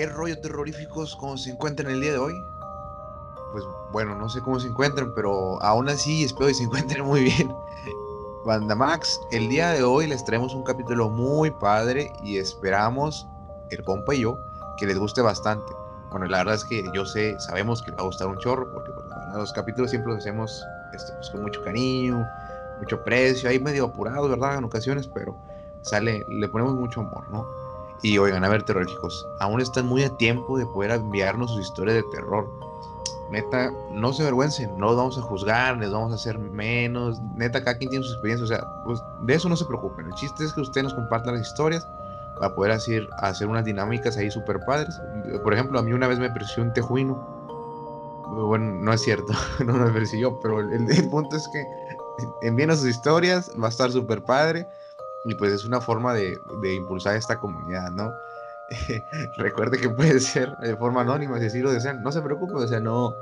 ¿Qué rollo terroríficos cómo se encuentran el día de hoy? Pues bueno, no sé cómo se encuentran, pero aún así espero que se encuentren muy bien. Banda Max, el día de hoy les traemos un capítulo muy padre y esperamos, el compa y yo, que les guste bastante. Bueno, la verdad es que yo sé, sabemos que les va a gustar un chorro, porque pues, los capítulos siempre los hacemos este, pues, con mucho cariño, mucho precio, ahí medio apurados, ¿verdad? En ocasiones, pero sale, le ponemos mucho amor, ¿no? Y oigan, a ver, terroríficos, aún están muy a tiempo de poder enviarnos sus historias de terror. Neta, no se avergüencen, no los vamos a juzgar, les vamos a hacer menos. Neta, cada quien tiene su experiencia, o sea, pues de eso no se preocupen. El chiste es que ustedes nos compartan las historias para poder hacer, hacer unas dinámicas ahí súper padres. Por ejemplo, a mí una vez me persiguió un tejuino. Bueno, no es cierto, no me persiguió, pero el, el punto es que envíen sus historias, va a estar súper padre y pues es una forma de, de impulsar esta comunidad, ¿no? Recuerde que puede ser de forma anónima, si así lo desean, no se preocupe, o sea, no,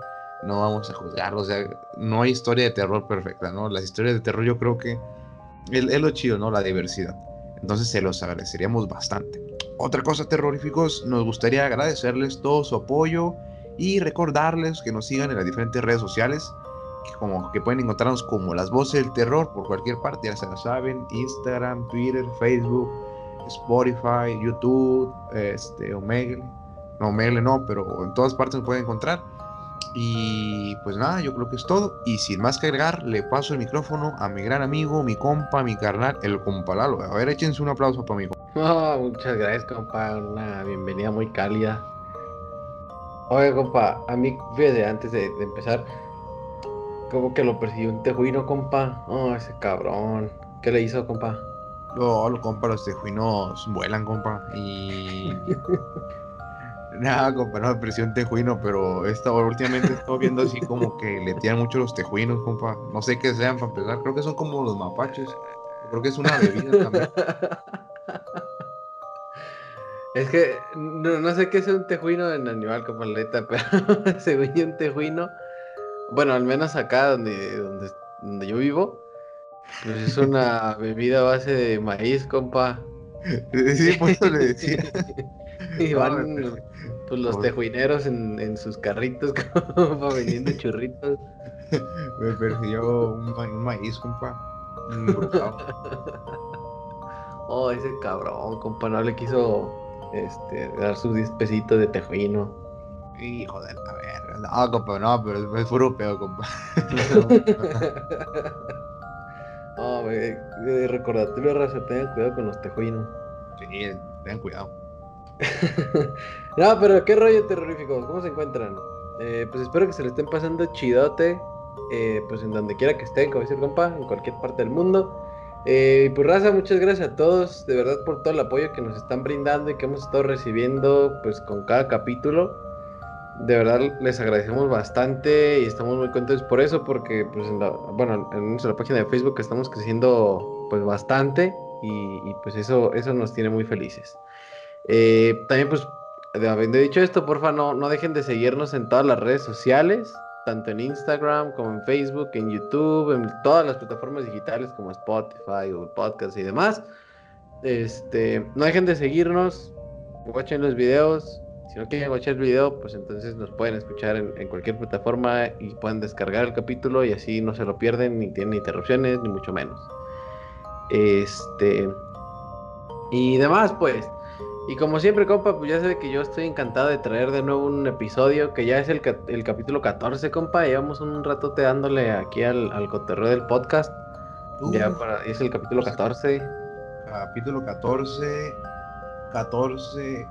no vamos a juzgar, o sea, no hay historia de terror perfecta, ¿no? Las historias de terror yo creo que es, es lo chido, ¿no? La diversidad. Entonces se los agradeceríamos bastante. Otra cosa, terroríficos, nos gustaría agradecerles todo su apoyo y recordarles que nos sigan en las diferentes redes sociales como que pueden encontrarnos como las voces del terror por cualquier parte, ya se lo saben, Instagram, Twitter, Facebook, Spotify, YouTube, este, Omegle, no, Omegle no, pero en todas partes nos pueden encontrar. Y pues nada, yo creo que es todo. Y sin más que agregar, le paso el micrófono a mi gran amigo, mi compa, mi carnal, el compa Lalo. A ver, échense un aplauso para mi compa. muchas gracias, compa. Una bienvenida muy cálida. Oye, compa, a mí, fíjate, antes de empezar, como que lo persiguió un tejuino, compa. Oh, ese cabrón. ¿Qué le hizo, compa? No, lo compa, los tejuinos vuelan, compa. Y. Nada, compa, no persiguió un tejuino, pero esta últimamente estoy viendo así como que le tiran mucho los tejuinos, compa. No sé qué sean para empezar. Creo que son como los mapaches. Creo que es una bebida también. Es que no, no sé qué es un tejuino en animal, compa, neta, pero según yo un tejuino bueno, al menos acá donde, donde, donde yo vivo, pues es una bebida a base de maíz, compa. Sí, por eso le decía. y van pues, los tejuineros en, en sus carritos, compa, vendiendo churritos. Me persiguió un, un maíz, compa. oh, ese cabrón, compa, no le quiso este, dar sus 10 pesitos de tejuino. Hijo de la No, compa, no, pero es puro pedo, compa. no, güey. Recordatorio, raza, tengan cuidado con los tejuinos. Sí, tengan cuidado. no, pero qué rollo terrorífico. ¿Cómo se encuentran? Eh, pues espero que se le estén pasando chidote. Eh, pues en donde quiera que estén, como dice el compa, en cualquier parte del mundo. Eh, pues raza, muchas gracias a todos, de verdad, por todo el apoyo que nos están brindando y que hemos estado recibiendo, pues con cada capítulo de verdad les agradecemos bastante y estamos muy contentos por eso, porque pues en la, bueno, en nuestra página de Facebook estamos creciendo pues bastante y, pues eso, eso nos tiene muy felices. Eh, también pues, habiendo dicho esto, porfa no, no dejen de seguirnos en todas las redes sociales, tanto en Instagram como en Facebook, en YouTube, en todas las plataformas digitales como Spotify, Google Podcast y demás. Este, no dejen de seguirnos, watchen los videos, si no quieren watchar el video, pues entonces nos pueden escuchar en, cualquier plataforma y pueden descargar el capítulo y así no se lo pierden, ni tienen interrupciones, ni mucho menos. Este. Y demás, pues. Y como siempre, compa, pues ya sabe que yo estoy encantado de traer de nuevo un episodio que ya es el, el capítulo 14, compa. Llevamos un ratote dándole aquí al, al cotorreo del podcast. ya para, es el capítulo 14. Capítulo 14. 14.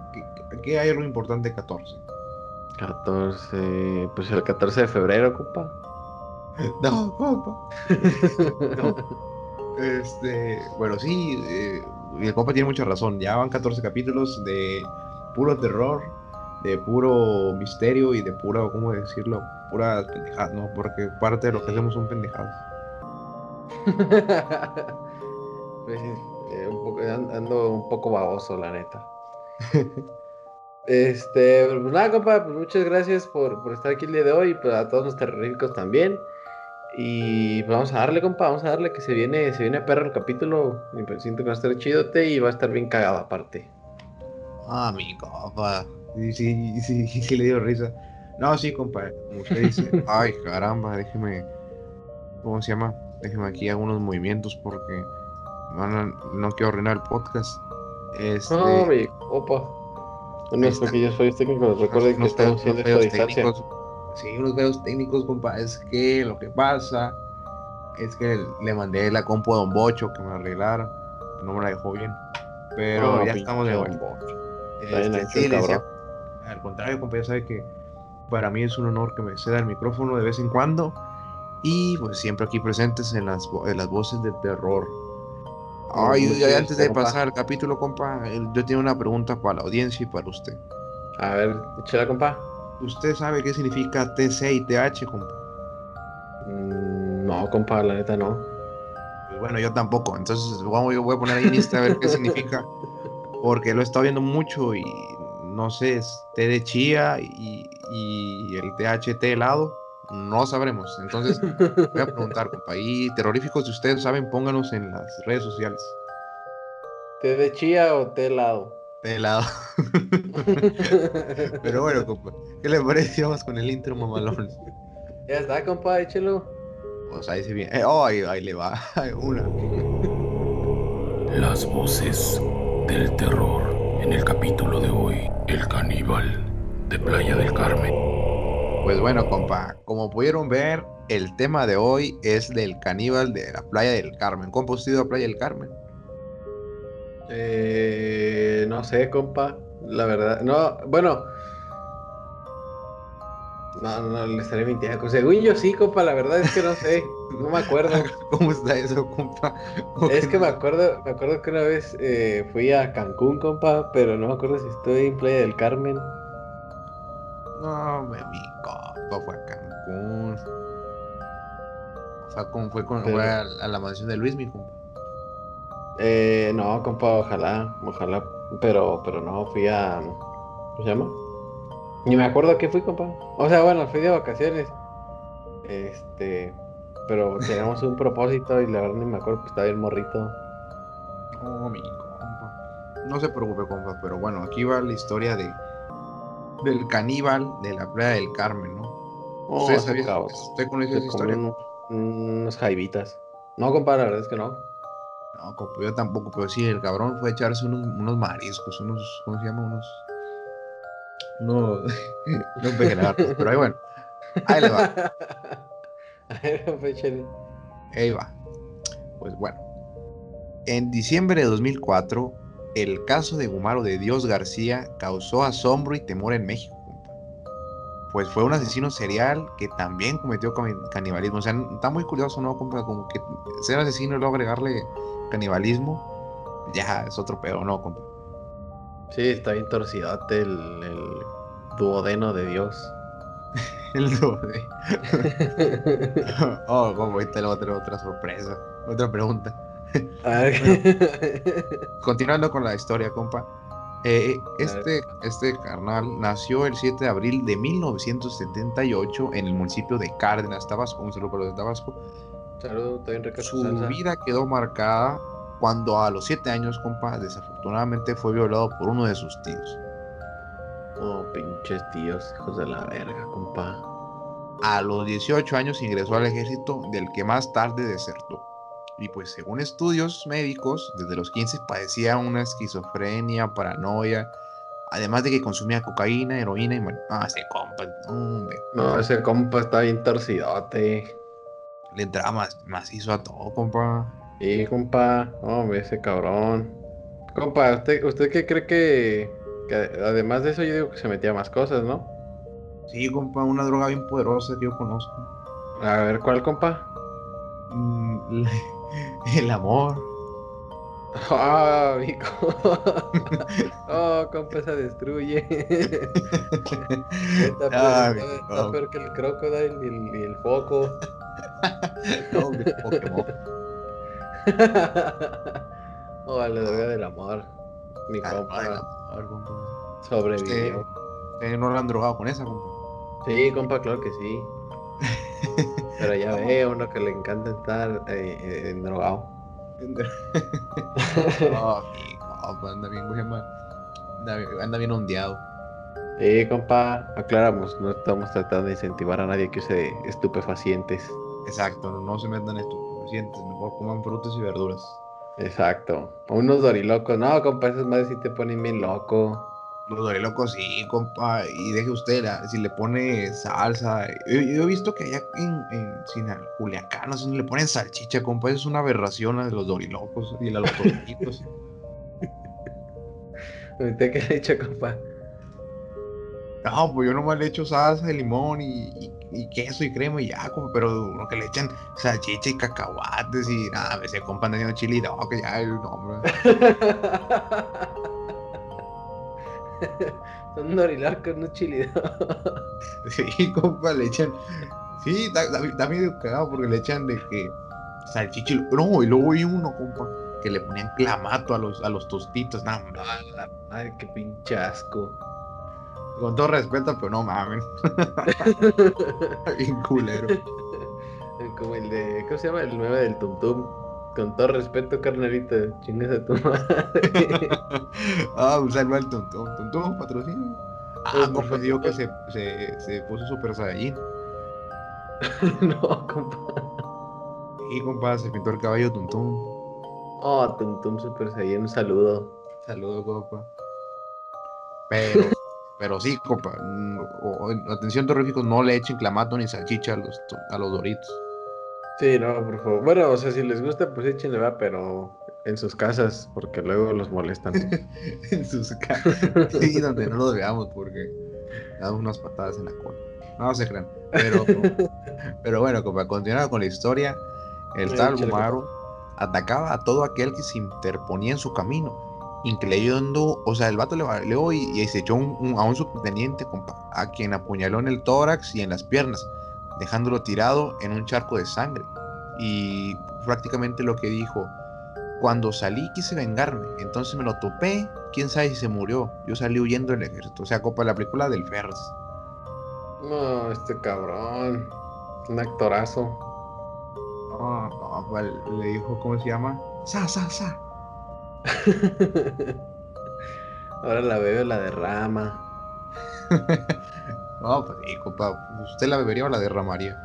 Aquí hay algo importante 14. 14. Pues el 14 de febrero, compa. No, compa. no. Este. Bueno, sí. Eh, el compa tiene mucha razón. Ya van 14 capítulos de puro terror, de puro misterio y de pura, ¿cómo decirlo? Pura pendejada, ¿no? Porque parte de lo que hacemos son pendejadas. pues, eh, un poco, ando un poco baboso, la neta. Este, pues nada, compa, pues muchas gracias por, por, estar aquí el día de hoy, pues a todos los terroríficos también. Y pues vamos a darle, compa, vamos a darle que se viene, se viene perro el capítulo. Y pues siento que va a estar chidote y va a estar bien cagado aparte. Ah, mi compa. Sí, sí, sí, sí, le dio risa. No, sí, compa, como usted dice, ay, caramba, déjeme, ¿cómo se llama? Déjeme aquí algunos movimientos porque no quiero arruinar el podcast. Este... No, mi opa. Unos pequeños fallos técnicos, recuerden que estamos haciendo esto a distancia. Sí, unos fallos técnicos, compa, es que lo que pasa es que le mandé la compu a Don Bocho que me arreglara, no me la dejó bien, pero ya estamos de vuelta. Este, al contrario, compa, ya sabe que para mí es un honor que me ceda el micrófono de vez en cuando y pues siempre aquí presentes en las, en las voces del terror. Ay, antes de pasar al capítulo, compa, yo tengo una pregunta para la audiencia y para usted. A ver, échala, compa. ¿Usted sabe qué significa TC y TH, compa? Mm, no, compa, la neta no. Pues bueno, yo tampoco. Entonces, vamos, yo voy a poner ahí en Insta a ver qué significa. Porque lo he estado viendo mucho y no sé, es T de chía y, y el THT helado. No sabremos. Entonces, voy a preguntar, compa. Y terroríficos, si ustedes saben, pónganos en las redes sociales. ¿Té de chía o té helado? Té helado. Pero bueno, compa. ¿Qué le parece? Vamos con el intro mamalón. Ya está, compa, échelo. Pues ahí se viene. Eh, oh, ahí, ahí le va. Una. Las voces del terror en el capítulo de hoy. El caníbal de Playa del Carmen. Pues bueno, compa, como pudieron ver, el tema de hoy es del caníbal de la playa del Carmen. ¿Compa, usted ido a Playa del Carmen? Eh, no sé, compa. La verdad, no, bueno. No, no, le estaré mintiendo. Según yo sí, compa, la verdad es que no sé. No me acuerdo. ¿Cómo está eso, compa? Es que me acuerdo, me acuerdo que una vez eh, fui a Cancún, compa, pero no me acuerdo si estoy en Playa del Carmen. No, mi fue a Cancún. Fue, con, fue, con, fue a, la mansión de Luis, mi compa. Eh, no, compa, ojalá, ojalá, pero, pero no, fui a, ¿cómo se llama? Ni me acuerdo a qué fui, compa. O sea, bueno, fui de vacaciones. Este, pero teníamos un propósito y la verdad ni me acuerdo que estaba bien morrito. Oh, mi compa. No se preocupe, compa, pero bueno, aquí va la historia de del caníbal de la playa del Carmen, ¿no? Oh, ¿Usted, sabía, ¿Usted conoce esa historia? jaibitas. No, compadre, la verdad es que no. No, compa, yo tampoco, pero sí, el cabrón fue a echarse unos, unos mariscos, unos, ¿cómo se llama? Unos, unos, unos pero ahí bueno, ahí le va. ahí va. Pues bueno, en diciembre de 2004 el caso de Gumaro de Dios García causó asombro y temor en México. Pues fue un asesino serial que también cometió canibalismo. O sea, está muy curioso, ¿no? Como que ser asesino y luego agregarle canibalismo, ya es otro pedo, ¿no, compa? Sí, está bien torcidote el, el duodeno de Dios. el duodeno. oh, como ahorita le voy a tener otra sorpresa, otra pregunta. continuando con la historia, compa. Eh, este, este carnal nació el 7 de abril de 1978 en el municipio de Cárdenas, Tabasco. Un saludo para los de Tabasco. Su vida quedó marcada cuando a los 7 años, compa, desafortunadamente fue violado por uno de sus tíos. Oh, pinches tíos, hijos de la verga, compa. A los 18 años ingresó al ejército, del que más tarde desertó. Y pues según estudios médicos, desde los 15 padecía una esquizofrenia, paranoia, además de que consumía cocaína, heroína y... Ah, ese compa, hombre. No, ese compa está bien torcidote. Le entraba más macizo a todo, compa. Sí, compa. Hombre, ese cabrón. Compa, ¿usted, ¿usted qué cree que, que además de eso yo digo que se metía más cosas, ¿no? Sí, compa, una droga bien poderosa que yo conozco. A ver, ¿cuál, compa? Mm, El amor. Ah, amigo. oh, compa se destruye. está, ah, peor, que el crocodile y el, y el foco. no, el Pokémon. oh, la droga del amor. Mi ah, compa. compa. Sobrevivió. ¿Usted, no lo han drogado con esa, compa? Sí, compa, claro que sí. Pero ya ve, uno que le encanta estar eh, en drogado. oh, anda bien, anda, anda bien ondeado. Eh, compa, aclaramos, no estamos tratando de incentivar a nadie que use estupefacientes. Exacto, no se metan estupefacientes, mejor coman frutas y verduras. Exacto. Unos dorilocos. No, compa, esas madres sí te ponen bien loco. Los dorilocos sí, compa, y deje usted, la- si le pone salsa. Yo, yo he visto que allá en, en Sinal- Culiacán, no sé, le ponen salchicha, compa, eso es una aberración de los dorilocos y a los tortillitos. ¿Usted qué le hecho, compa? No, pues yo nomás le echo salsa de limón y, y- y queso y crema y ya, compa, pero lo que le echan salchicha y cacahuates y nada, a veces compa haciendo chili dog, que ya el nombre. Son dorilocos, no chili dog. Sí, compa, le echan. Sí, medio cagado porque le echan de que salchicha no, y luego hay uno, compa, que le ponían clamato a los, a los tostitos, no, hombre, A la madre, qué pinche asco. con todo respeto, pero no mames, bien culero. Como el de. ¿Cómo se llama? El 9 del Tum Tum. Con todo respeto, carnalita, chingas a tu madre. Ah, un saludo al tontón, tontón, patrocinio. Ah, Pues, por compa, digo que se, se, se puso super saiyajin. no, compa. Y compa, se pintó el caballo tontón. Oh, Tum Tum Super Saiyan, un saludo. Saludos, compa. Pero, pero sí, compa. mm, o- o- atención, terroríficos, no le echen clamato ni salchicha a los, a los doritos. Sí, no, por favor. Bueno, o sea, si les gusta, pues échenle va, pero en sus casas, porque luego los molestan. en sus casas. Sí, donde no los veamos, porque damos unas patadas en la cola. No se crean. Pero, pero bueno, compa, continuando con la historia, el tal Gumaru atacaba a todo aquel que se interponía en su camino, incluyendo, o sea, el vato le valió y, y se echó un- un- a un subteniente, compa, a quien apuñaló en el tórax y en las piernas, dejándolo tirado en un charco de sangre. Y prácticamente lo que dijo, cuando salí quise vengarme, entonces me lo topé, quién sabe si se murió, yo salí huyendo del ejército, o sea, copa la película del Ferris. no, este cabrón. Un actorazo. No, no, le dijo, ¿cómo se llama? Sa, sa, sa. Ahora la bebe la derrama. No, pues sí, compa, ¿usted la bebería o la derramaría?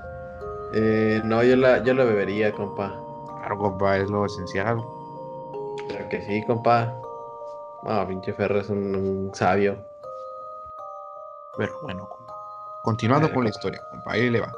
Eh, no, yo la, yo la bebería, compa. Claro, compa, es lo esencial. Claro que sí, compa. Ah, pinche Ferro es un, un sabio. Pero bueno, compa. Continuando con la historia, compa, ahí le va.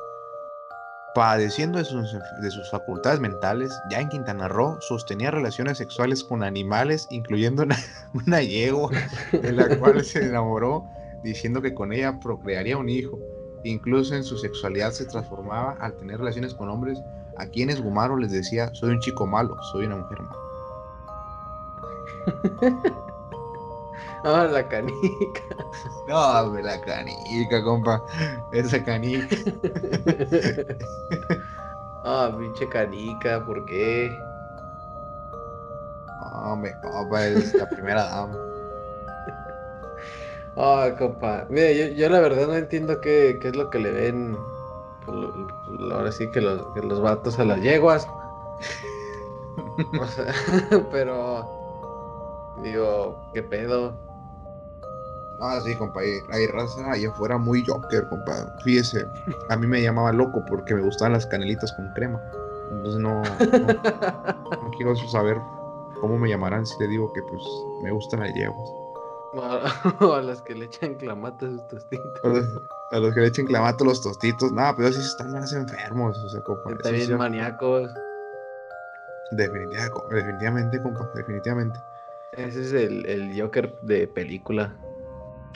Padeciendo de sus, de sus facultades mentales, ya en Quintana Roo sostenía relaciones sexuales con animales, incluyendo una, una yegua, de la cual se enamoró, diciendo que con ella procrearía un hijo. Incluso en su sexualidad se transformaba al tener relaciones con hombres a quienes Gumaro les decía, soy un chico malo, soy una mujer mala. Ah, la canica. No, hombre, la canica, compa, esa canica. Ah, pinche canica, ¿por qué? Hombre, compa, es la primera dama. Ah, compa. Mira, yo, yo la verdad no entiendo qué, qué es lo que le ven. pues, lo- lo- ahora sí que los, que los vatos a las yeguas. O sea, pero. Digo, ¿qué pedo? Ah, sí, compa, hay, hay raza allá afuera muy joker, compa. Fíjese, a mí me llamaba loco porque me gustaban las canelitas con crema. Entonces no, no, no quiero saber cómo me llamarán si le digo que pues me gustan las yeguas. O a las que le echan clamato a sus tostitos. A los, a los que le echen clamato a los tostitos, nada, pero sí están más enfermos, o sea, compa. Está bien maníacos. definitiva- definitivamente, compa, definitivamente. Ese es el, el Joker de película.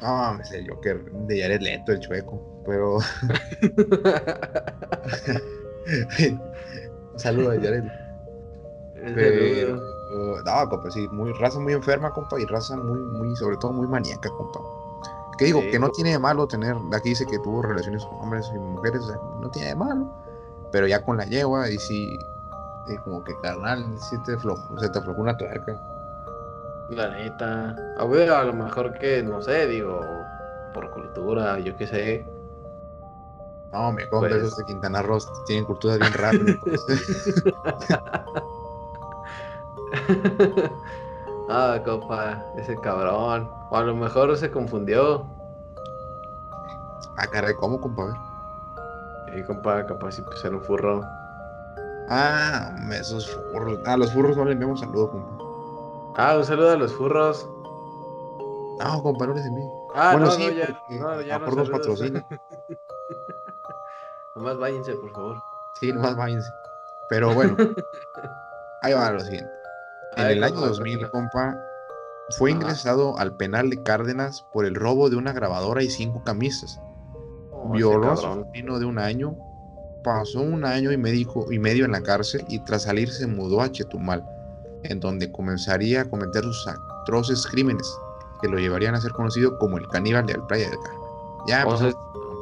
Ah, me sé el Joker de Jared Leto, el chueco, pero... Un saludo a Jared. Pero, uh, no, compa, sí, muy, raza muy enferma, compa, y raza muy, muy, sobre todo muy maníaca, compa. Que digo, Sí, que no compa. tiene de malo tener, aquí dice que tuvo relaciones con hombres y mujeres, o sea, no tiene de malo, pero ya con la yegua, y sí, y como que carnal, sí te flojo, se te aflojó una tuerca. La neta. A ver, a lo mejor que, no sé, digo, por cultura, yo qué sé. No, me compa, Pues- esos de Quintana Roo tienen culturas bien raras. ah, compa, ese cabrón. O a lo mejor se confundió. Ah, caray, ¿cómo, compa? A. Y compa, capaz si pues era un furro. Ah, esos furros. Ah, los furros no le enviamos saludo, compa. Ah, un saludo a los furros. No, compa, no les envíe. Ah, Bueno, no, sí, no, ya, no, ya no Apor nos saludos. patrocina. Nomás váyanse, por favor. Sí, nomás váyanse. Pero bueno, ahí va lo siguiente. En Ay, el año compa, 2000, tranquilo. compa, fue Ajá. ingresado al penal de Cárdenas por el robo de una grabadora y cinco camisas. Oh, Violó a su sobrino de un año, pasó un año y medio, y medio en la cárcel y tras salir se mudó a Chetumal, en donde comenzaría a cometer sus atroces crímenes que lo llevarían a ser conocido como el caníbal de la playa del Carmen. Ya, O sea,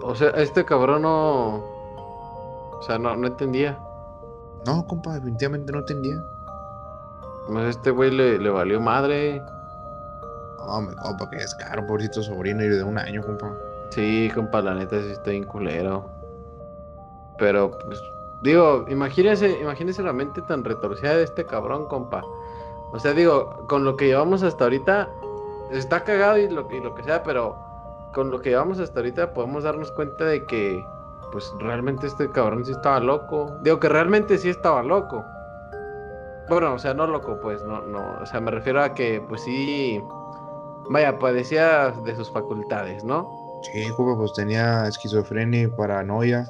o sea, este cabrón no. O sea, no, no entendía. no, compa, definitivamente no entendía. Pues este güey le, le valió madre. No, me compa, que es caro, pobrecito sobrino y de un año, compa. Sí, compa, la neta sí está bien culero. Pero, pues, digo, imagínese, imagínese la mente tan retorcida de este cabrón, compa. O sea, digo, con lo que llevamos hasta ahorita, está cagado y lo, y lo que sea, pero con lo que llevamos hasta ahorita podemos darnos cuenta de que, pues, realmente este cabrón sí estaba loco. Digo que realmente sí estaba loco. Bueno, o sea, no loco, pues, no, no, o sea, me refiero a que, pues sí, vaya, padecía de sus facultades, ¿no? Sí, compa, pues tenía esquizofrenia y paranoia.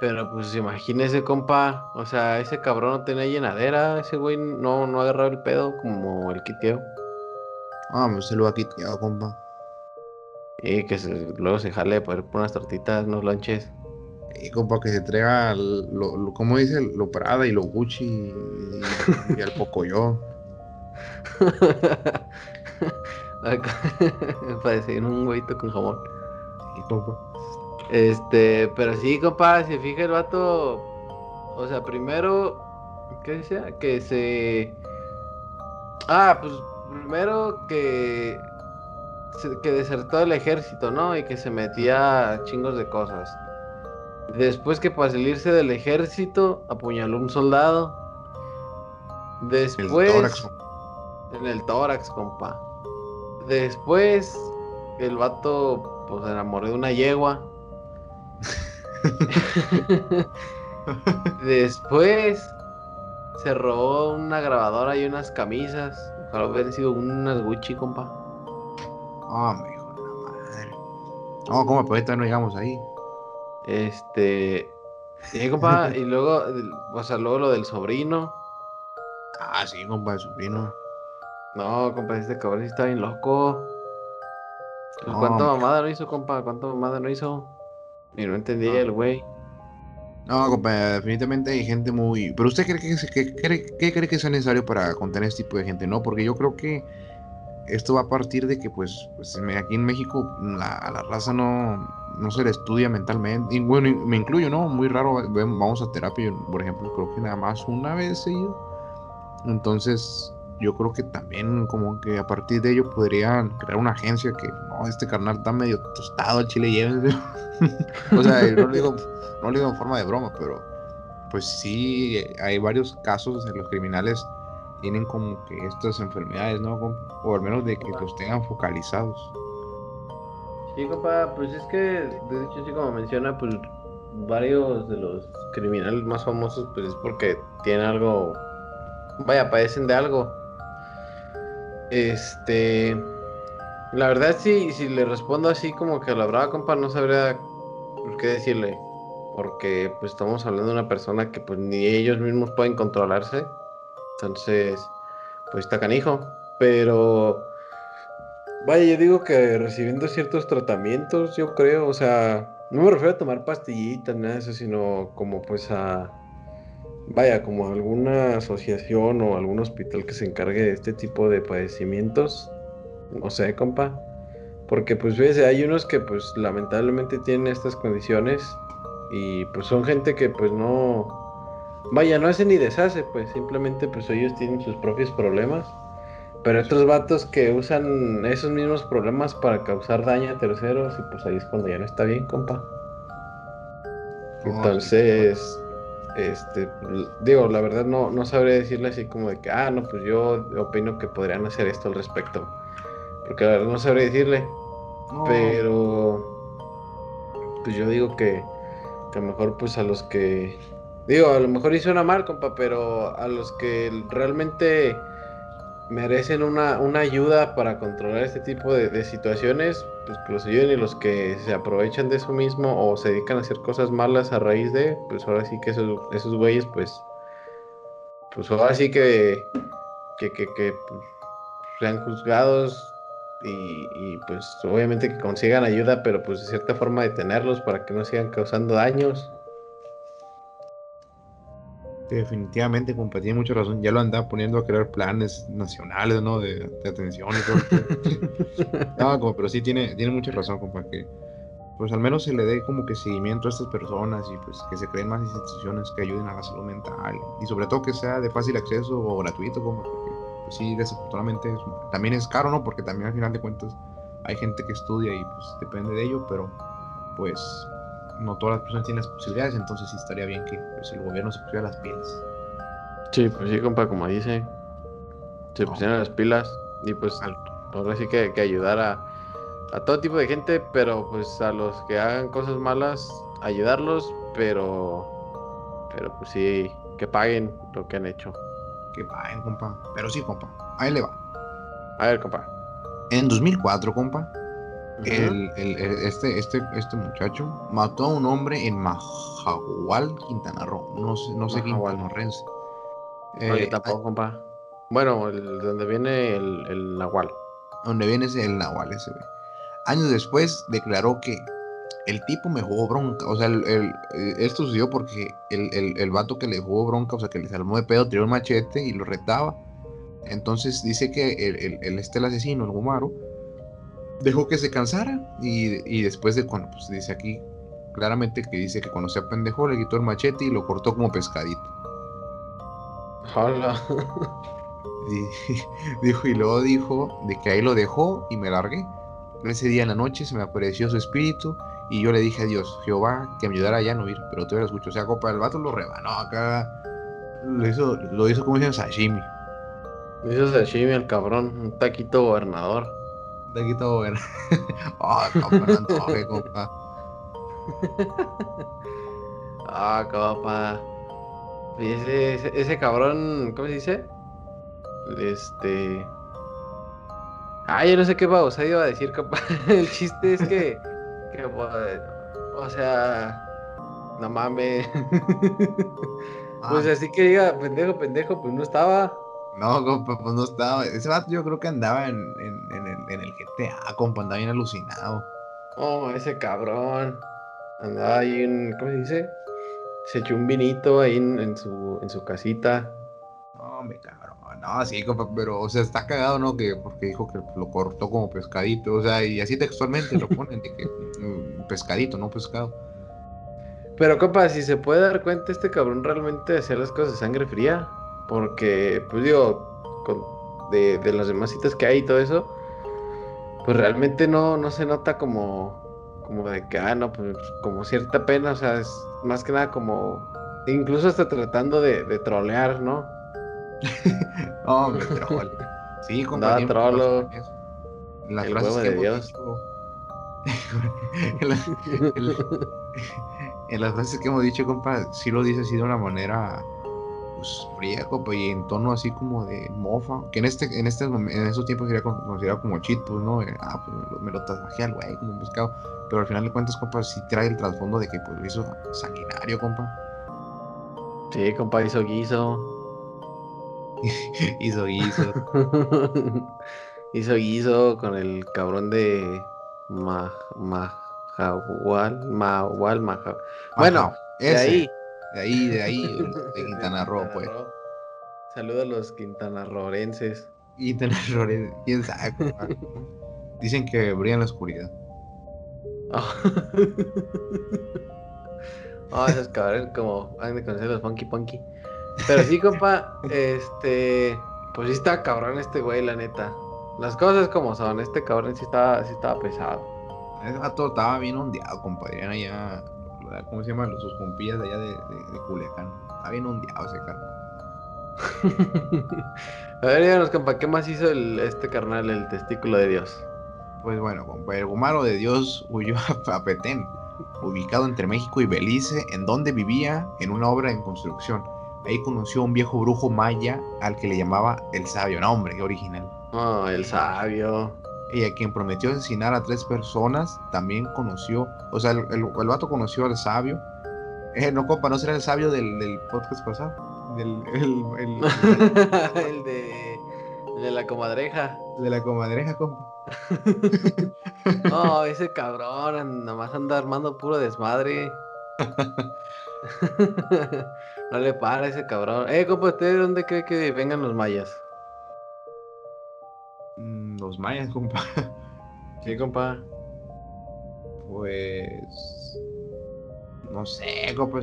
Pero pues imagínese, compa. O sea, ese cabrón no tenía llenadera. Ese güey no, no agarraba el pedo como el quiteo. Ah, me se lo ha quitado, compa. Y que se- luego se jale para por unas tortitas, unos lonches. Y compa, que se entrega, lo, lo, ¿cómo dice? Lo Prada y lo Gucci y, y al Pocoyo. para decir un huevito con jamón. Sí, compa. Este, pero sí, compa, si fija el vato. O sea, primero. ¿Qué decía? Que se. Ah, pues primero que. se- que desertó del ejército, ¿no? Y que se metía a chingos de cosas. Después que para salirse del ejército apuñaló un soldado. El Después. tórax. En el tórax, compa. Después, el vato pues se enamoró de una yegua. Después se robó una grabadora y unas camisas. Ojalá hubieran sido unas Gucci, compa. Ah, me hijo de la madre. No, compa, pues ahorita no llegamos ahí. Este. Sí, compa. y luego, o sea, luego lo del sobrino. Ah, sí, compa, el sobrino. No, compa, este cabrón sí está bien loco. No, ¿Cuánta mamada no hizo, compa? ¿Cuánta mamada no hizo? Y no entendía No. el güey. No, compa, definitivamente hay gente muy... Pero usted cree que, que- cree, ¿qué cree que sea necesario para contener este tipo de gente? No, porque yo creo que esto va a partir de que, pues, pues, aquí en México a la raza no, no se le estudia mentalmente. Y bueno, me incluyo, ¿no? Muy raro, vamos a terapia, por ejemplo, creo que nada más una vez. Entonces, yo creo que también como que a partir de ello podrían crear una agencia que, no, este carnal está medio tostado, el chile llévense. o sea, no lo digo, no lo digo en forma de broma, pero pues sí, hay varios casos en los criminales tienen como que estas enfermedades, ¿no? O al menos de que los tengan focalizados. Sí, compa, pues es que, de hecho, sí, como menciona, pues varios de los criminales más famosos, pues es porque tienen algo, vaya, padecen de algo. Este, la verdad, sí, si le respondo así como que a la brava, compa, no sabría qué decirle. Porque, pues, estamos hablando de una persona que, pues, ni ellos mismos pueden controlarse. Entonces, pues, está canijo. Pero... Vaya, yo digo que recibiendo ciertos tratamientos, yo creo, o sea, no me refiero a tomar pastillitas, nada de eso, sino como pues a, vaya, como alguna asociación o algún hospital que se encargue de este tipo de padecimientos, no sé, compa, porque pues fíjese, hay unos que pues lamentablemente tienen estas condiciones y pues son gente que pues no, vaya, no hace ni deshace, pues simplemente pues ellos tienen sus propios problemas. Pero otros vatos que usan esos mismos problemas para causar daño a terceros y pues ahí es cuando ya no está bien, compa. Entonces, este, digo, la verdad no, no sabré decirle así como de que, ah, no, pues yo opino que podrían hacer esto al respecto. Porque la verdad no sabré decirle, No, pero... pues yo digo que, que a lo mejor pues a los que digo, a lo mejor hizo una mal, compa, pero a los que realmente merecen una, una ayuda para controlar este tipo de, situaciones, pues los ayuden y los que se aprovechan de eso mismo o se dedican a hacer cosas malas a raíz de, pues ahora sí que esos, esos güeyes, pues, pues ahora sí que, que, que, que pues, sean juzgados y, y, pues obviamente que consigan ayuda, pero pues de cierta forma detenerlos para que no sigan causando daños definitivamente, tiene mucha razón. Ya lo andaba poniendo a crear planes nacionales, ¿no? De, atención y todo. no, como, pero sí tiene, tiene mucha razón, compa, que pues al menos se le dé como que seguimiento a estas personas y pues que se creen más instituciones que ayuden a la salud mental y sobre todo que sea de fácil acceso o gratuito, como porque pues sí, desafortunadamente también es caro, ¿no? Porque también al final de cuentas hay gente que estudia y pues depende de ello, pero pues no todas las personas tienen las posibilidades, entonces sí estaría bien que pues, el gobierno se pusiera las pilas. Sí, pues sí, compa, como dice, se pusieran las pilas y pues ahora sí que, que ayudar a, a, todo tipo de gente, pero pues a los que hagan cosas malas, ayudarlos, pero, pero pues sí, que paguen lo que han hecho. Que paguen, compa. Pero sí, compa, ahí le va. A ver, compa. En 2004, compa, el, este, este, este muchacho mató a un hombre en Majahual, Quintana Roo. No sé, no sé quintanarrense. Eh, tampoco, compa. Bueno, el, donde viene el, el Nahual. Donde viene ese, el Nahual ese, Años después declaró que el tipo me jugó bronca. O sea, el, esto sucedió porque el, el, vato que le jugó bronca, o sea, que le salmó de pedo, tiró un machete y lo retaba. Entonces dice que el, el, este el asesino, el Gumaro, dejó que se cansara y, después de cuando, pues dice aquí claramente que dice que cuando se apendejó le quitó el machete y lo cortó como pescadito. Hola. Y, dijo, y luego dijo de que ahí lo dejó y me largué. Ese día en la noche se me apareció su espíritu y yo le dije a Dios, Jehová, que me ayudara ya a no ir, pero todavía lo escucho. O sea, copa, el vato lo rebanó acá. Lo hizo, lo hizo como dicen sashimi. Lo hizo sashimi el cabrón, un taquito gobernador. Todo ver. Ah, cabrón, antoje, compa. Ah, compa. Ese, ese, ese, cabrón, ¿cómo se dice? Este. Ah, yo no sé qué babosa iba a decir, compa. El chiste es que. que o sea. No mames. pues ah. así que diga, pendejo, pendejo, pues no estaba. No, compa, pues no estaba. Ese vato yo creo que andaba en, en, el GTA, compa, andaba bien alucinado. Oh, ese cabrón. Andaba ahí en. ¿Cómo se dice? Se echó un vinito ahí en, su, en su casita. No, me cabrón. No, sí, compa, pero, o sea, está cagado, ¿no? Que porque dijo que lo cortó como pescadito. O sea, y así textualmente lo ponen de que mm, pescadito, no pescado. Pero, compa, si se puede dar cuenta, este cabrón realmente hacía las cosas de sangre fría. Porque, pues digo, de, de las demás citas que hay y todo eso, pues realmente no, no se nota como, como de que, ah, no, pues como cierta pena, o sea, es más que nada como, incluso hasta tratando de, de trolear, ¿no? no, me trole. Sí, compañero. No, trolo. Las el huevo de Dios. en, las frases que hemos dicho, compa, sí lo dice así de una manera pues fría, y en tono así como de mofa, que en este, en este en esos tiempos sería considerado como cheat, pues, ¿no? ah, pues me lo tasajé al güey, como un pescado. Pero al final de cuentas, compa, sí trae el trasfondo de que pues lo hizo sanguinario, compa. Sí, compa, hizo guiso. hizo guiso. hizo guiso con el cabrón de Ma, Mahahual, Mahahual, Mahahual. Bueno, de ahí. De ahí, de ahí, de Quintana Roo, pues. Saludos a los quintanarrorenses. Quintanarrorenses, quién sabe. Dicen que brilla en la oscuridad. Oh, esos cabrones como han de conocer los Funky Punky. Pero sí, compa, este. Pues sí está cabrón este güey, la neta. Las cosas como son, este cabrón sí estaba, sí estaba pesado. Ese gato estaba bien ondeado, compadre. ¿Cómo se llaman? Sus compillas de allá de, de, Culiacán. Está bien ondeado ese carnal. a ver, díganos, compa, ¿qué más hizo el, este carnal, el testículo de Dios? Pues bueno, compa, el gumaro de Dios huyó a, Petén, ubicado entre México y Belice, en donde vivía en una obra en construcción. Ahí conoció a un viejo brujo maya al que le llamaba el sabio. No, hombre, qué original. Oh, el sabio. Y a quien prometió asesinar a tres personas, también conoció, o sea, el, el, el vato conoció al sabio. Eh, no, compa, no será el sabio del, del podcast pasado. Del, el, el- de. la comadreja. de la comadreja, compa. No, ese cabrón nomás anda armando puro desmadre. No le para ese cabrón. Eh, compa, ¿usted de dónde cree que vengan los mayas? Los mayas, compa. Sí, compa. Pues. No sé, compa.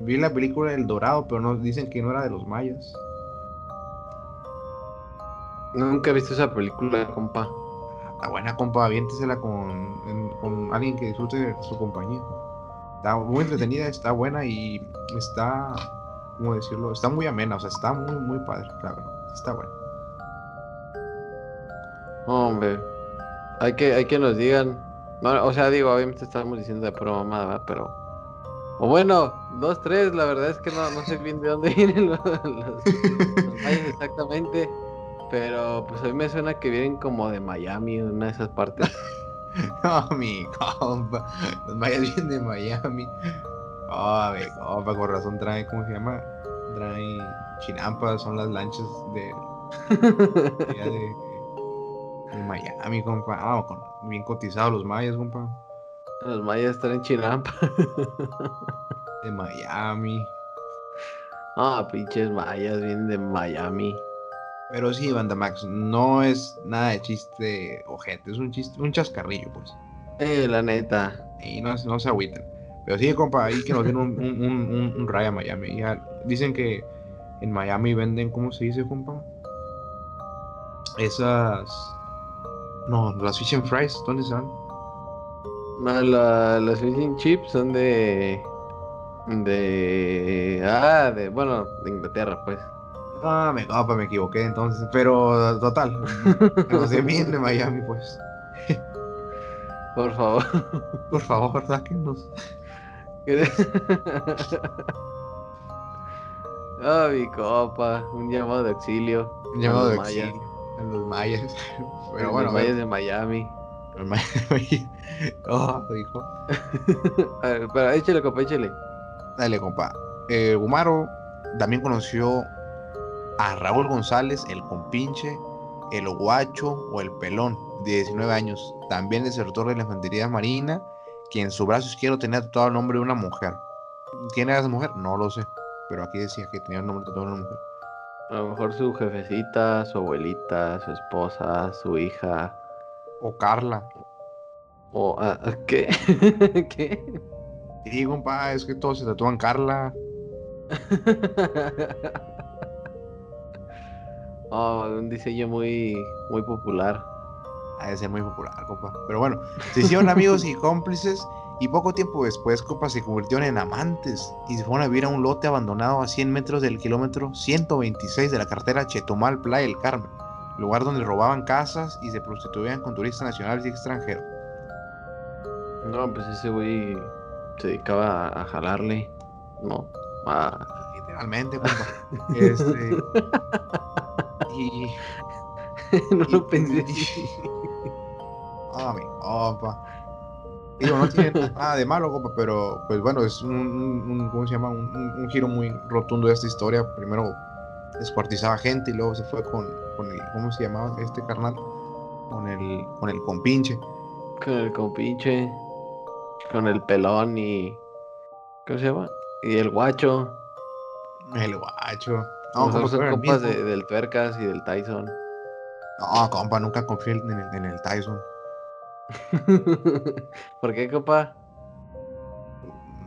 vi la película El Dorado, pero no dicen que no era de los mayas. Nunca he visto esa película, compa. Está buena, compa. Aviéntesela con, en- con alguien que disfrute su compañía. Está muy entretenida, está buena y está. ¿Cómo decirlo? Está muy amena, o sea, está muy, muy padre, la verdad. Está buena. Hombre, hay que, hay que nos digan. O sea, digo, obviamente estamos diciendo de pura mamada, pero. O bueno, dos, tres, la verdad es que no, no sé bien de dónde vienen los, los, los mayas exactamente. Pero pues a mí me suena que vienen como de Miami, una de esas partes. No, mi compa. Los mayas vienen de Miami. Oh, mi compa, con razón trae, ¿cómo se llama? Trae chinampas, son las lanchas de, de Miami, compa. Ah, con, bien cotizados los mayas, compa. Los mayas están en Chinampa. De Miami. Ah, pinches mayas, vienen de Miami. Pero sí, Banda Max, no es nada de chiste ojete, es un chiste, un chascarrillo, pues. Eh, la neta. Y no, no se agüiten. Pero sí, compa, ahí que nos den un, un, un, un, un rayo a Miami. Ya dicen que en Miami venden, ¿cómo se dice, compa? Esas. No, las fish and fries, ¿dónde van? No, la- las fish and chips son de. De. Ah, de. Bueno, de Inglaterra, pues. Ah, me, compa, me equivoqué entonces. Pero, total, nos den bien de Miami, pues. Por favor. Por favor, sáquenos. Ah, mi copa. Un llamado de auxilio. Un llamado de auxilio a los mayas. Pero Los bueno, mayas de Miami. los mayas. Oh, hijo. A ver, pero échale, copa, échale. Dale, compa. Eh, Gumaro también conoció a Raúl González, el compinche, el guacho o el pelón, de 19 años, también desertor de la infantería marina, que en su brazo izquierdo tenía tatuado el nombre de una mujer. ¿Quién era esa mujer? No lo sé, pero aquí decía que tenía el nombre de una mujer. A lo mejor su jefecita, su abuelita, su esposa, su hija. O Carla. O. ah, ¿Qué? ¿Qué? Sí, compa, es que todos se tatúan Carla. Oh, un diseño muy, muy popular. Ha de ser muy popular, compa. Pero bueno, se hicieron amigos y cómplices y poco tiempo después, compa, se convirtieron en amantes y se fueron a vivir a un lote abandonado a 100 metros del kilómetro 126 de la carretera Chetumal Playa del Carmen, lugar donde robaban casas y se prostituían con turistas nacionales y extranjeros. No, pues ese güey se dedicaba a, a jalarle, ¿no? A... Literalmente, compa. Este. Y. no lo pensé. Ah, mi compa. Digo, no tiene nada de malo, compa, pero pues bueno, es un, un- ¿cómo se llama? Un, un- un giro muy rotundo de esta historia. Primero descuartizaba gente y luego se fue con, con el, ¿cómo se llamaba este carnal? Con el, con el compinche. Con el compinche, con el pelón y... ¿Cómo se llama? Y el guacho. El guacho. No, son compas de- del Tuercas y del Tyson. No, compa, nunca confié en el, en el Tyson. ¿Por qué, compa?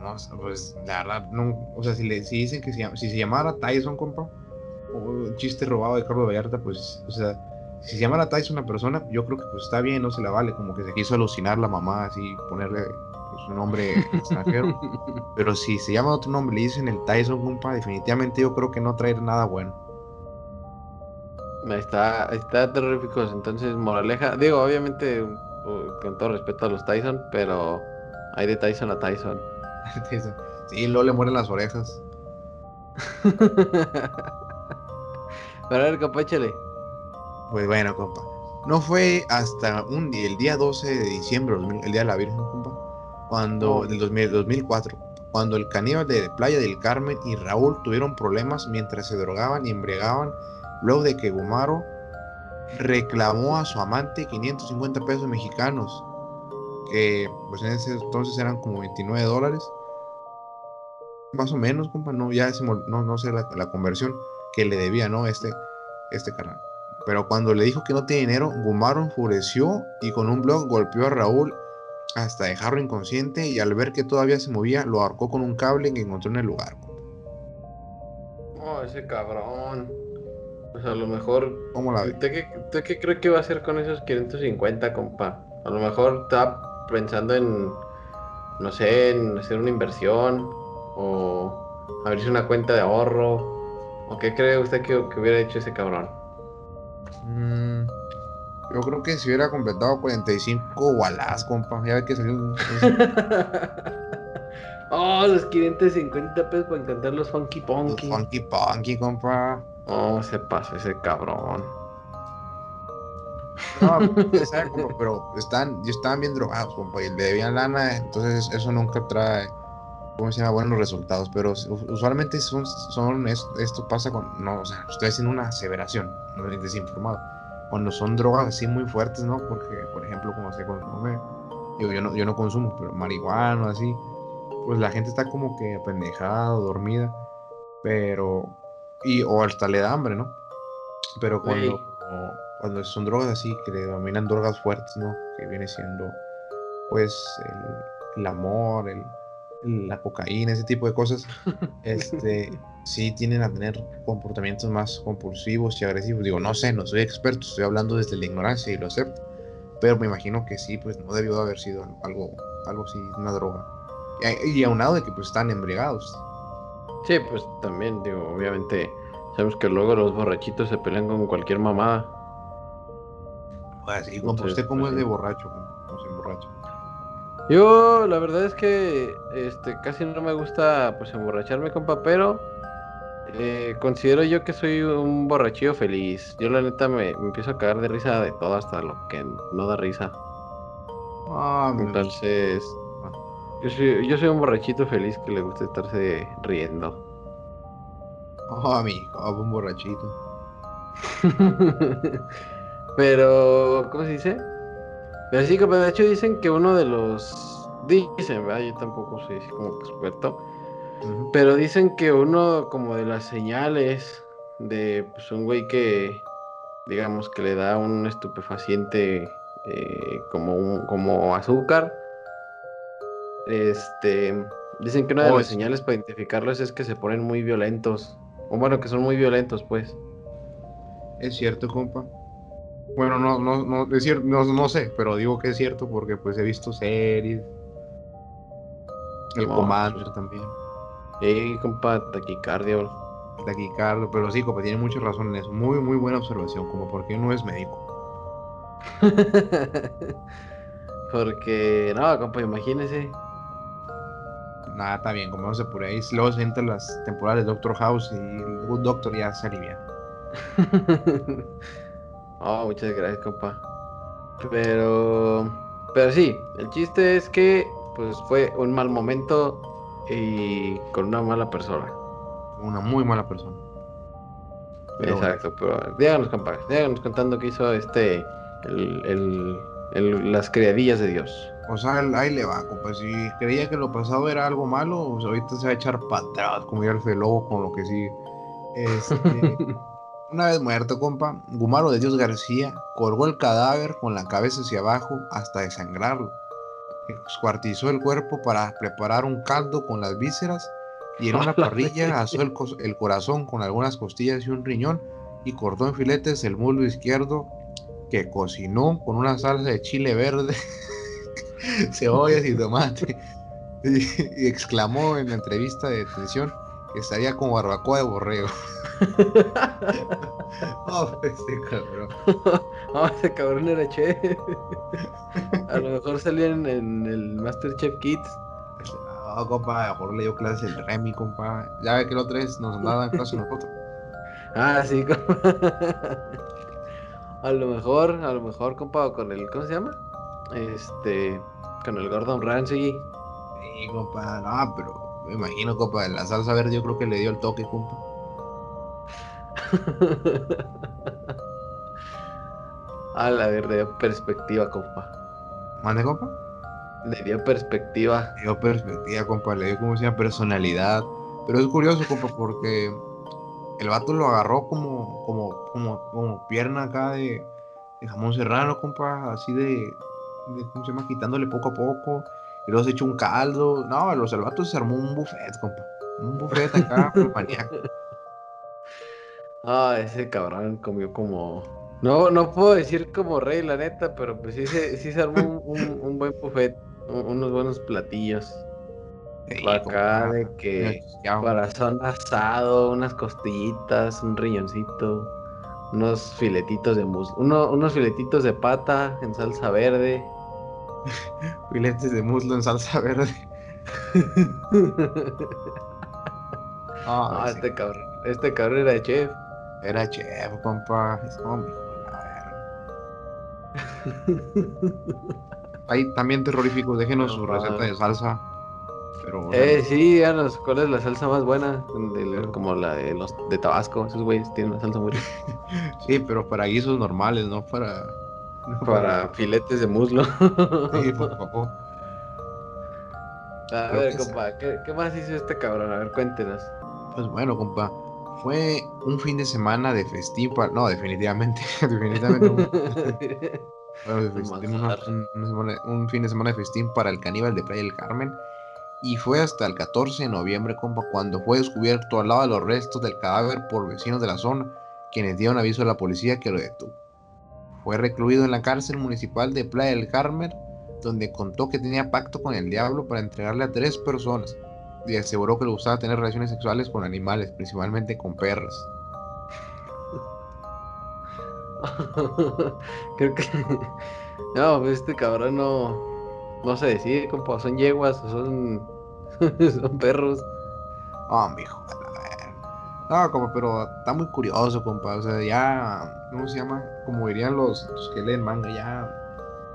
No, pues la verdad, no, o sea, si, le, si dicen que se, llama- si se llamara Tyson, compa, o un chiste robado de Carlos Vallarta, pues, o sea, si se llamara Tyson una persona, yo creo que pues está bien, no se la vale, como que se quiso alucinar la mamá, así, ponerle pues, un nombre extranjero. Pero si se llama otro nombre, le dicen el Tyson, compa, definitivamente yo creo que no trae nada bueno. Está, está terroríficos, entonces moraleja. Digo, obviamente, uh, con todo respeto a los Tyson, pero Hay de Tyson a Tyson. sí, luego le mueren las orejas. Pero a ver, compa, échale. Pues bueno, compa. No fue hasta un día, el día 12 de diciembre, el día de la Virgen, compa, cuando, del 2004, cuando el caníbal de Playa del Carmen y Raúl tuvieron problemas mientras se drogaban y embriagaban, luego de que Gumaro reclamó a su amante 550 pesos mexicanos, que pues en ese entonces eran como 29 dólares, más o menos, compa, no, ya no, no sé la, conversión que le debía, ¿no? Este, este canal. Pero cuando le dijo que no tiene dinero, Gumaro enfureció y con un blog golpeó a Raúl hasta dejarlo inconsciente y al ver que todavía se movía, lo arcó con un cable que encontró en el lugar. Oh, ese cabrón. Pues a lo mejor. ¿Cómo la ¿Usted qué, qué cree que va a hacer con esos 550, compa? A lo mejor está pensando en. No sé, en hacer una inversión. O abrirse una cuenta de ahorro. ¿O qué cree usted que, hubiera hecho ese cabrón? Mmm yo creo que si hubiera completado 45 Wallace, compa. Ya ve que salió. oh, los 550 pesos para encantar los Funky Punky. Los funky Punky, compa. Oh, se pasa ese cabrón. No, pero están, estaban bien drogados, compa, y le debían lana, entonces eso nunca trae, ¿cómo se llama? Buenos resultados, pero usualmente son, son esto, pasa con, no, o sea, estoy haciendo una aseveración, no desinformado cuando son drogas así muy fuertes, ¿no? Porque, por ejemplo, como se consume, yo, yo, no, yo no consumo, pero marihuana, así, pues la gente está como que apendejada, dormida, pero, y, o hasta le da hambre, ¿no? Pero cuando, cuando son drogas así, que le dominan drogas fuertes, ¿no? Que viene siendo, pues, el amor, el, la cocaína, ese tipo de cosas, este, sí tienen a tener comportamientos más compulsivos y agresivos. Digo, no sé, no soy experto, estoy hablando desde la ignorancia y lo acepto. Pero me imagino que sí, pues no debió haber sido algo, algo así, una droga. Y, y aunado de que pues están embriagados. Sí, pues también, digo, obviamente, sabemos que luego los borrachitos se pelean con cualquier mamada. Pues sí, ¿usted cómo pues es de borracho? ¿Cómo se emborracha? Yo, la verdad es que este, casi no me gusta pues emborracharme, compa, pero eh, considero yo que soy un borrachillo feliz. Yo la neta me, empiezo a cagar de risa de todo hasta lo que no da risa. Ah, Entonces, yo soy, yo soy un borrachito feliz que le gusta estarse riendo. Oh, amigo, un borrachito. pero, ¿cómo se dice? Pero sí, de hecho dicen que uno de los... Dicen, ¿verdad? Yo tampoco soy como experto. Pero dicen que uno como de las señales de pues, un güey que, digamos, que le da un estupefaciente eh, como, como azúcar, este, dicen que una de oh, las señales para identificarlos es que se ponen muy violentos. O bueno, que son muy violentos, pues. Es cierto, compa. Bueno, no, no, no, decir, no, no sé, pero digo que es cierto porque pues he visto series. El Commander también. Sí, compa, taquicardio. Taquicardio, pero sí, compa, tiene mucha razón en eso. Muy, muy buena observación, como porque no es médico. porque, no, compa, imagínese. Nada, está bien, como no se por ahí. Luego se entran las temporadas de Doctor House y el Good Doctor ya se alivia. Oh, muchas gracias, compa. Pero, pero sí, el chiste es que pues fue un mal momento y con una mala persona. Una muy mala persona. Exacto, pero díganos, compa, díganos contando qué hizo este, el, el, las criadillas de Dios. O sea, ahí le va, compa. Si creía que lo pasado era algo malo, pues ahorita se va a echar para atrás, como ya el lobo con lo que sigue. Este. Una vez muerto, compa, Gumaro de Dios García colgó el cadáver con la cabeza hacia abajo hasta desangrarlo. Escuartizó el cuerpo para preparar un caldo con las vísceras y en una parrilla asó el, el, corazón con algunas costillas y un riñón y cortó en filetes el muslo izquierdo que cocinó con una salsa de chile verde, cebollas y tomate. Y, exclamó en la entrevista de detención que estaría como barbacoa de borrego. oh, este cabrón. No, ese cabrón era chef. A lo mejor salía en, el Masterchef Kids. No, compa, a lo mejor le dio clases el Remy, compa. Ya ve que los tres nos andaban clases nosotros. Ah, sí, compa. A lo mejor, a lo mejor, compa, con el, ¿cómo se llama? Este, con el Gordon Ramsay. Sí, compa, no, pero me imagino, compa, la salsa verde yo creo que le dio el toque, compa. A la verdad, perspectiva, compa. ¿Mande, compa? Le dio perspectiva. Le dio perspectiva, compa, le dio como se llama personalidad. Pero es curioso, compa, porque el vato lo agarró como, como, como, como pierna acá de, de jamón serrano, compa, así de, de, ¿cómo se llama? Quitándole poco a poco. Y luego se echó un caldo. No, los el vato se armó un buffet, compa. Un buffet acá, maníaco. Ah, ese cabrón comió como. No, no puedo decir como rey, la neta, pero pues sí se, sí se armó un, un- un buen buffet, un- unos buenos platillos. Sí, Acá de que corazón asado, unas costillitas, un riñoncito, unos filetitos de muslo, uno- unos filetitos de pata en salsa verde. Filetes de muslo en salsa verde. Ah, Ah, sí. este cabrón, este cabrón era chef. Era chef, compa. Es como. Hay también terroríficos, déjenos No, su receta de salsa. Pero, o sea, Eh, sí, díganos, ¿cuál es la salsa más buena? De como la de los de Tabasco, esos güeyes tienen una salsa muy rica. sí, pero para guisos normales, no para. no Para filetes de muslo. Sí, por favor. A Creo ver, compa, ¿qué, qué más hizo este cabrón? A ver, cuéntenos. Pues bueno, compa. Fue un fin de semana de festín para. No, definitivamente. definitivamente. Un, bueno, festín, un fin de semana de festín para el caníbal de Playa del Carmen. Y fue hasta el 14 de noviembre, compa, cuando fue descubierto al lado de los restos del cadáver por vecinos de la zona, quienes dieron aviso a la policía que lo detuvo. Fue recluido en la cárcel municipal de Playa del Carmen, donde contó que tenía pacto con el diablo para entregarle a tres personas y aseguró que le gustaba tener relaciones sexuales con animales, principalmente con perras. Creo que. No, este cabrón no. No se decide, compa. Son yeguas son. son perros. Oh, mijo, la verga. No, como, pero está muy curioso, compa. O sea, ya, ¿cómo se llama? Como dirían los, los que leen manga, ya,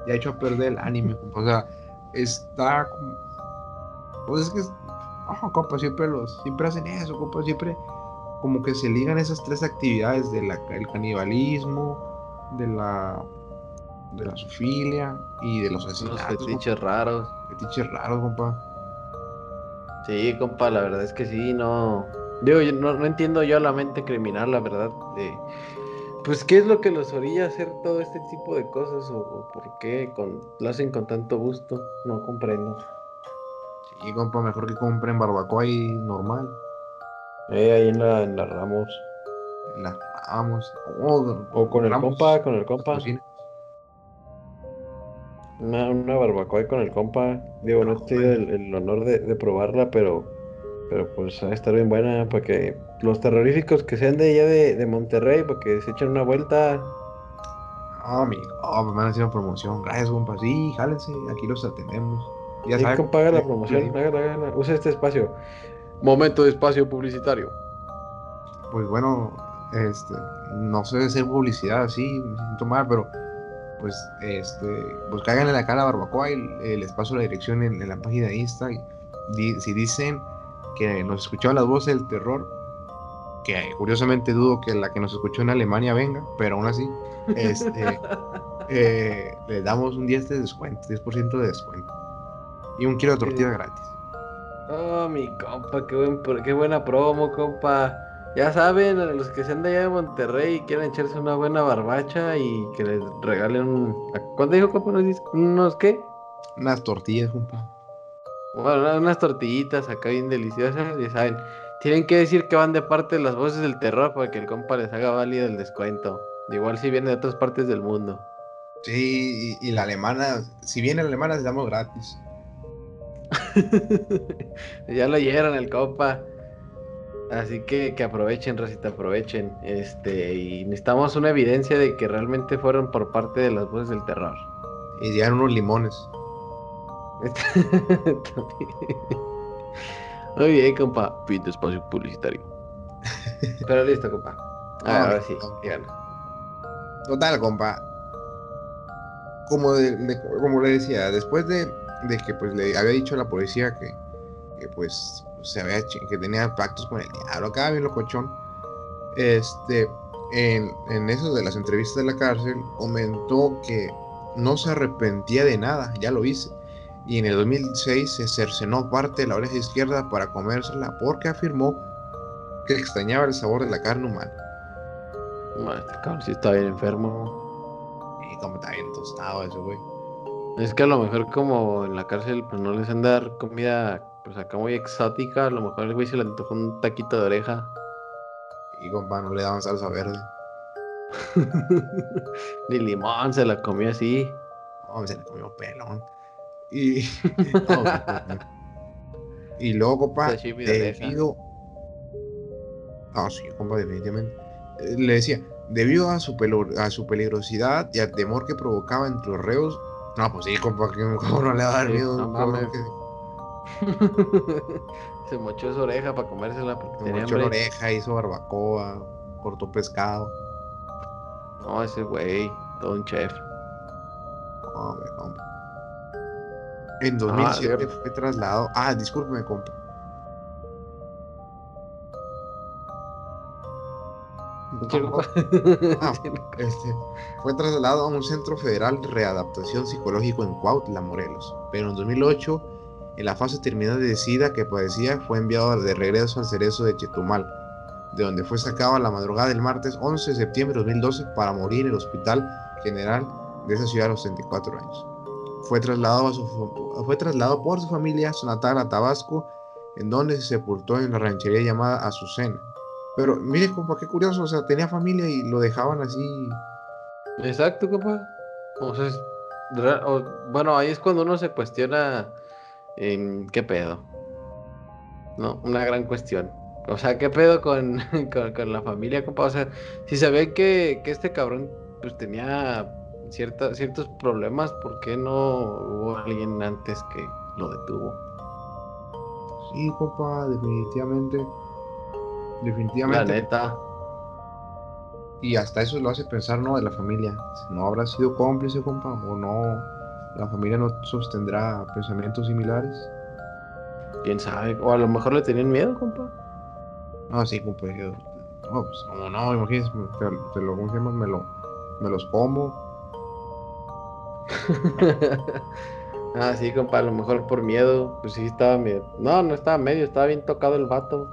ya hecho a perder el anime, compa. O sea, está. Pues es que, oh, compa, siempre los, siempre hacen eso, compa, siempre como que se ligan esas tres actividades del canibalismo, de la, de la zoofilia y de los asesinatos. fetiches raros. Fetiches raros, compa. Sí, compa, la verdad es que sí, no. Digo, yo no, no entiendo yo la mente criminal, la verdad. De, pues, ¿qué es lo que los orilla a hacer todo este tipo de cosas? ¿O, o por qué con, lo hacen con tanto gusto? No comprendo. Sí, compa, mejor que compren barbacoa y normal. Eh, ahí en la, en la Ramos. La vamos. Oh, O con el Ramos, compa, con el compa. Una, una barbacoa con el compa. Digo, no he tenido el, el honor de, de probarla, pero, pero pues a estar bien buena para que los terroríficos que sean de allá de, de Monterrey, para que se echen una vuelta. No, mi, oh, me van a hacer una promoción. Gracias, compa. Sí, jálense, aquí los atendemos. Ya Sí, compa, haga la promoción, hágala, hágala. Usa este espacio. Momento de espacio publicitario. Pues bueno, este, no sé hacer publicidad así, me siento mal, pero pues este, pues cáiganle la cara a barbacoa y eh, les paso la dirección en, en la página de Insta. y di- si dicen que nos escucharon las voces del terror, que curiosamente dudo que la que nos escuchó en Alemania venga, pero aún así, este, eh, les damos un 10 de descuento, 10% de descuento. Y un kilo de tortilla gratis. Oh, mi compa, qué, buen, qué buena promo, compa. Ya saben, a los que sean de allá de Monterrey y quieran echarse una buena barbacha y que les regalen un... ¿a ¿Cuánto dijo, compa? ¿Unos, dis- unos qué? Unas tortillas, compa. Bueno, unas tortillitas acá bien deliciosas, ya saben. Tienen que decir que van de parte de las voces del terror para que el compa les haga válido el descuento. Igual si viene de otras partes del mundo. Sí, y, y la alemana, si viene la alemana, les damos gratis. ya lo oyeron el compa. Así que, que aprovechen, Rosita, aprovechen. Este, y necesitamos una evidencia de que realmente fueron por parte de las voces del terror. Y dieron unos limones. Muy bien, compa. Fin de espacio publicitario. Pero listo, compa. Ah, ahora sí, no. díganos. Total, compa. Como, de- de- como le decía, después de, de que pues le había dicho a la policía que, que, pues se había que tenía pactos con el diablo, acá bien locochón. Este, en, en eso de las entrevistas de la cárcel, comentó que no se arrepentía de nada, ya lo hice. Y en el 2006 se cercenó parte de la oreja izquierda para comérsela porque afirmó que extrañaba el sabor de la carne humana. Ma, Este cabrón sí está bien enfermo. Y como está bien tostado eso, güey. Es que a lo mejor como en la cárcel pues no les han dar comida pues acá muy exótica, a lo mejor el güey se le antojó un taquito de oreja. Y compa, no le daban salsa verde. Ni limón se la comió así. No, se le comió pelón. Y. no, y luego, compa, debido. No, sí, compa, definitivamente. Le decía, debido a su, pelo- a su peligrosidad y al temor que provocaba entre los reos. No, pues sí, compa, que no le va a dar miedo. no se mochó su oreja para comérsela porque se mochó la oreja, hizo barbacoa, cortó pescado. No, ese güey, todo un chef. Hombre, compa. En 2007 Dios. fue trasladado. Ah, discúlpeme, compa. Ah, Este, fue trasladado a un centro federal de readaptación psicológico en Cuautla, Morelos. Pero en 2008, en la fase terminal de SIDA que padecía, fue enviado de regreso al cerezo de Chetumal, de donde fue sacado a la madrugada del martes 11 de septiembre de 2012 para morir en el Hospital General de esa ciudad a los 34 años. Fue trasladado, fue trasladado por su familia a su natal a Tabasco, en donde se sepultó en la ranchería llamada Azucena. Pero mire, compa, qué curioso, o sea, tenía familia y lo dejaban así. Exacto, compa. O sea, es bueno, ahí es cuando uno se cuestiona qué pedo. No, una gran cuestión. O sea, ¿qué pedo con, con, con la familia, compa? O sea, si sabían que, que este cabrón pues tenía cierta, ciertos problemas, ¿por qué no hubo alguien antes que lo detuvo? Sí, compa, definitivamente. La Definitivamente. neta. Y hasta eso lo hace pensar, ¿no? De la familia. Si no habrá sido cómplice, compa, o no. La familia no sostendrá pensamientos similares. ¿Quién sabe? O a lo mejor le tenían miedo, compa. No, sí, compa. yo- No, pues, como no, imagínese, te, te lo, ¿cómo? Me, lo, me los como. ah, sí, compa, a lo mejor por miedo. Pues sí, estaba medio. No, no estaba medio, estaba bien tocado el vato.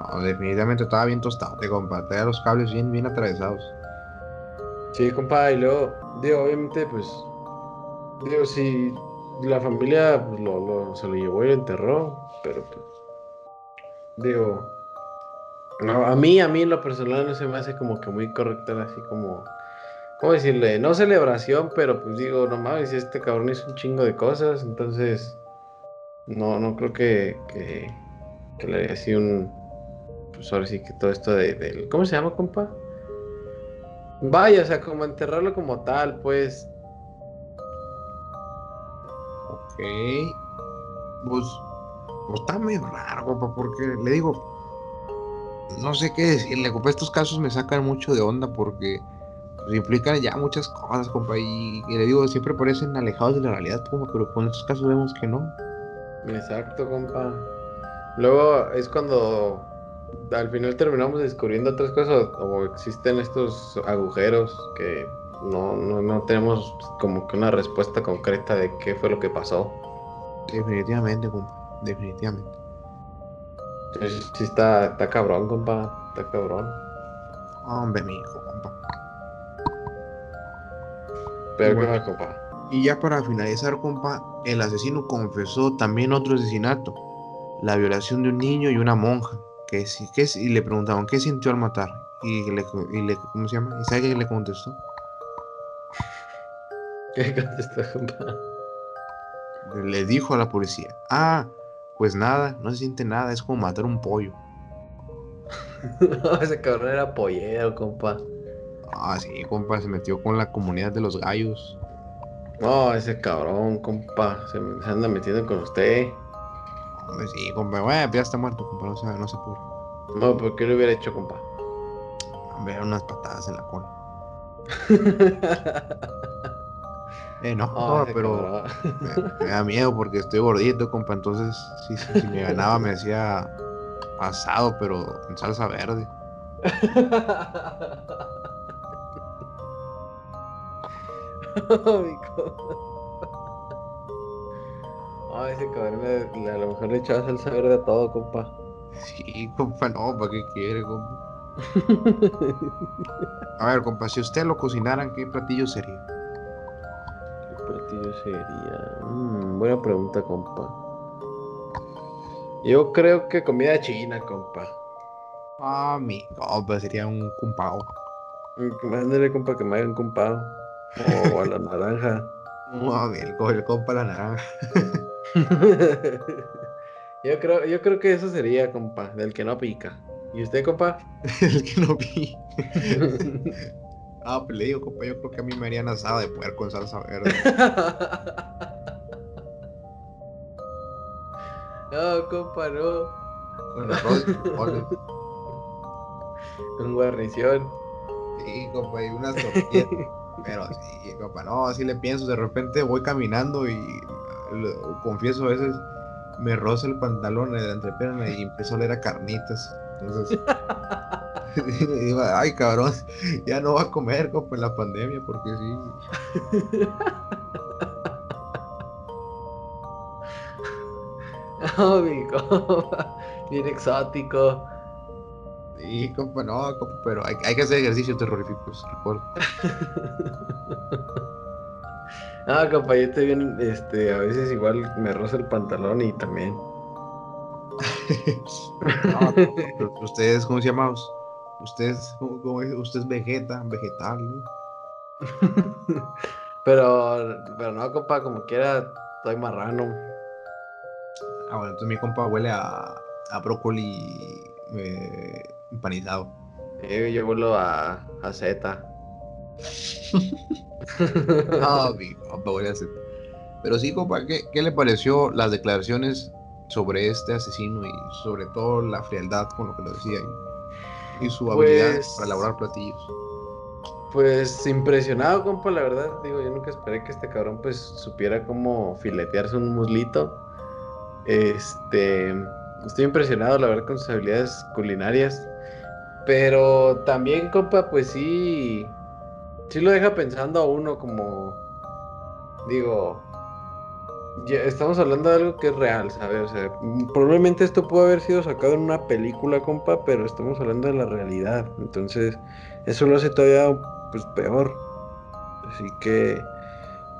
No, definitivamente estaba bien tostado, compa. Tenía los cables bien, bien atravesados. Sí, compa, y luego, digo, obviamente, pues. Digo, si la familia pues, lo, lo- se lo llevó y lo enterró, pero pues. Digo. No, a mí, a mí en lo personal no se me hace como que muy correcto, así como. ¿Cómo decirle? No celebración, pero pues digo, no mames, este cabrón hizo un chingo de cosas, entonces. No, no creo que. que, que le haya sido un. Pues ahora sí que todo esto de, del. ¿Cómo se llama, compa? Vaya, o sea, como enterrarlo como tal, pues. Ok. Pues, pues está medio raro, compa, porque le digo, no sé qué decirle, compa, estos casos me sacan mucho de onda porque pues, implican ya muchas cosas, compa, y, y le digo, siempre parecen alejados de la realidad, compa, pero con estos casos vemos que no. Exacto, compa. Luego es cuando al final terminamos descubriendo otras cosas o existen estos agujeros que no, no, no tenemos como que una respuesta concreta de qué fue lo que pasó. Definitivamente, compa, definitivamente. Sí está, está cabrón, compa. Está cabrón. Hombre, mi hijo, compa. Pero Bueno. qué más, compa. Y ya para finalizar, compa, el asesino confesó también otro asesinato, la violación de un niño y una monja, que que y le preguntaban qué sintió al matar, y le, y le- ¿cómo se llama? ¿Y sabe qué le contestó? ¿Qué contestó, compa? Le dijo a la policía, ah, pues nada, no se siente nada, es como matar un pollo. Ese cabrón era pollero, compa. Ah, sí, compa, se metió con la comunidad de los gallos. No, ese cabrón, compa, se, me- se anda metiendo con usted. Hombre, sí, compa, bueno, ya está muerto, compa, no se, no se apure. No, ¿por qué lo hubiera hecho, compa? Hombre, unas patadas en la cola. Eh, no, pero me, me da miedo porque estoy gordito, compa, entonces si me ganaba me hacía pasado, pero en salsa verde. Ay, compa. Ay, ese cabrón a lo mejor le echaba salsa verde a todo, compa. Sí, compa, no, ¿para qué quiere, compa? A ver, compa, si usted lo cocinaran, ¿qué platillo sería? ¿Qué platillo sería? Mm, buena pregunta, compa. Yo creo que comida china, compa. Ah, mi compa, sería un cumpao. Mm, Ándale, compa, que me hagan compado. O a la naranja. No, el, el compa la naranja. yo creo, yo creo que eso sería, compa, del que no pica. ¿Y usted, compa? el que no vi. Ah, pues le digo, compa, yo creo que a mí me harían asada de puerco en salsa verde. no, compa, no. Con arroz. Con guarnición. Sí, compa, y unas tortillas. Pero sí, compa, no, así le pienso. De repente voy caminando y lo- confieso a veces me roza el pantalón de la entrepierna y empiezo a oler a carnitas. Entonces, digo, ay, cabrón, ya no va a comer, compa, en la pandemia, porque sí. Oh, mi compa. Bien exótico. Sí, compa, no, compa, pero hay, hay que hacer ejercicios terroríficos, recuerdo. Ah, compa, yo estoy bien, este, a veces igual me roza el pantalón y también. No, ustedes, ¿cómo se llaman? Ustedes, ¿cómo? Usted es vegeta, vegetal, ¿no? pero, pero no, compa, como quiera, estoy marrano. Ah, bueno, entonces mi compa huele a, a brócoli eh, empanizado. Eh, yo vuelo a, a Z. No, mi compa huele a Z. Pero sí, compa, ¿qué, qué le pareció las declaraciones sobre este asesino y sobre todo la frialdad con lo que lo decía y, y su habilidad Pues- para elaborar platillos? Pues impresionado, compa, la verdad. Digo, yo nunca esperé que este cabrón pues supiera cómo filetearse un muslito. Este, estoy impresionado, la verdad, con sus habilidades culinarias. Pero también, compa, pues sí, sí lo deja pensando a uno como, digo, ya estamos hablando de algo que es real, ¿sabes? O sea, probablemente esto pudo haber sido sacado en una película, compa, pero estamos hablando de la realidad. Entonces, eso lo hace todavía pues peor. Así que,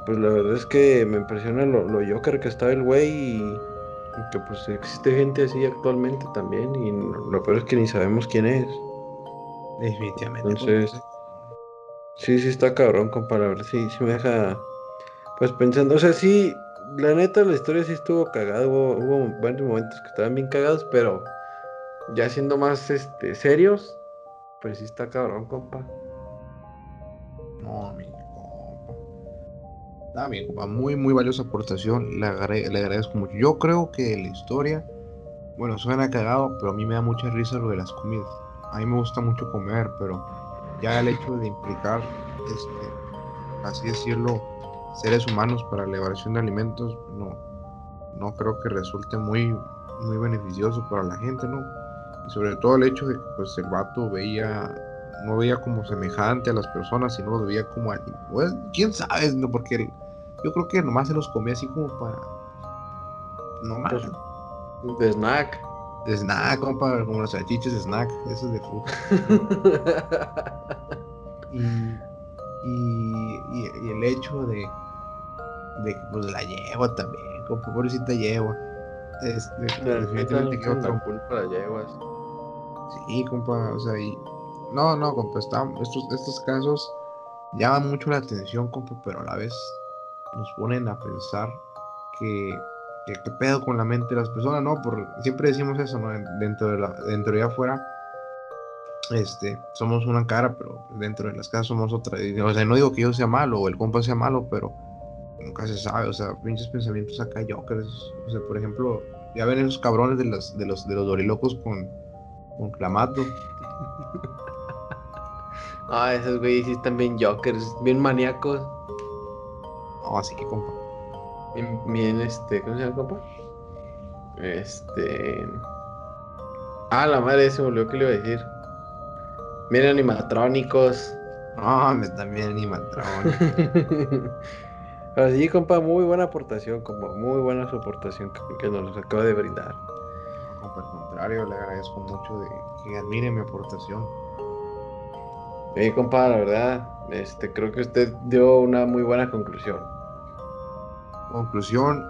pues la verdad es que me impresiona lo, lo Joker que estaba el güey y, y que pues existe gente así actualmente también y lo peor es que ni sabemos quién es. Definitivamente. Entonces, Sí, sí está cabrón, compa, la verdad, sí, sí me deja pues pensando, o sea, sí, la neta la historia sí estuvo cagada, hubo, hubo varios momentos que estaban bien cagados, pero ya siendo más este serios, pues sí está cabrón, compa. No, mi compa. Ah, mi compa, muy, muy valiosa aportación. Le, agre- le agradezco mucho. Yo creo que la historia, bueno, suena cagado, pero a mí me da mucha risa lo de las comidas. A mí me gusta mucho comer, pero ya el hecho de implicar, este, así decirlo, seres humanos para la elaboración de alimentos, no, no creo que resulte muy, muy beneficioso para la gente, ¿no? Y sobre todo el hecho de que pues el vato veía no veía como semejante a las personas, sino lo veía como. Pues, quién sabe, no, porque yo creo que nomás se los comía así como para. Nomás. Pues, De snack. De snack, compa, como los salchiches de snack, esos de fruta. Y, y, y- y el hecho de. de que pues la yegua también, compa, pobrecita yegua. Este, definitivamente que las yeguas. Sí, compa, o sea, y... No, no, compa, está- estos, estos casos llaman mucho la atención, compa, pero a la vez nos ponen a pensar que ¿Qué, qué pedo con la mente de las personas? No, por, siempre decimos eso, ¿no? Dentro de, la, dentro de afuera, este, somos una cara, pero dentro de las casas somos otra. O sea, no digo que yo sea malo o el compa sea malo, pero nunca se sabe, o sea, pinches pensamientos acá jokers. O sea, por ejemplo, ya ven esos cabrones de los, de los, de los dorilocos con, con clamato. Ah, esos güeyes sí están bien jokers, bien maníacos. No, así que compa. Bien, bien, este, ¿cómo se llama, compa? Este. Ah, la madre, se me olvidó que le iba a decir. Bien animatrónicos. No, me están bien animatrónicos. Así, compa, muy buena aportación, compa, muy buena su aportación que, que nos acaba de brindar. No, compa, al contrario, le agradezco mucho de que admire mi aportación. Sí, compa, la verdad, este, creo que usted dio una muy buena conclusión. Conclusión,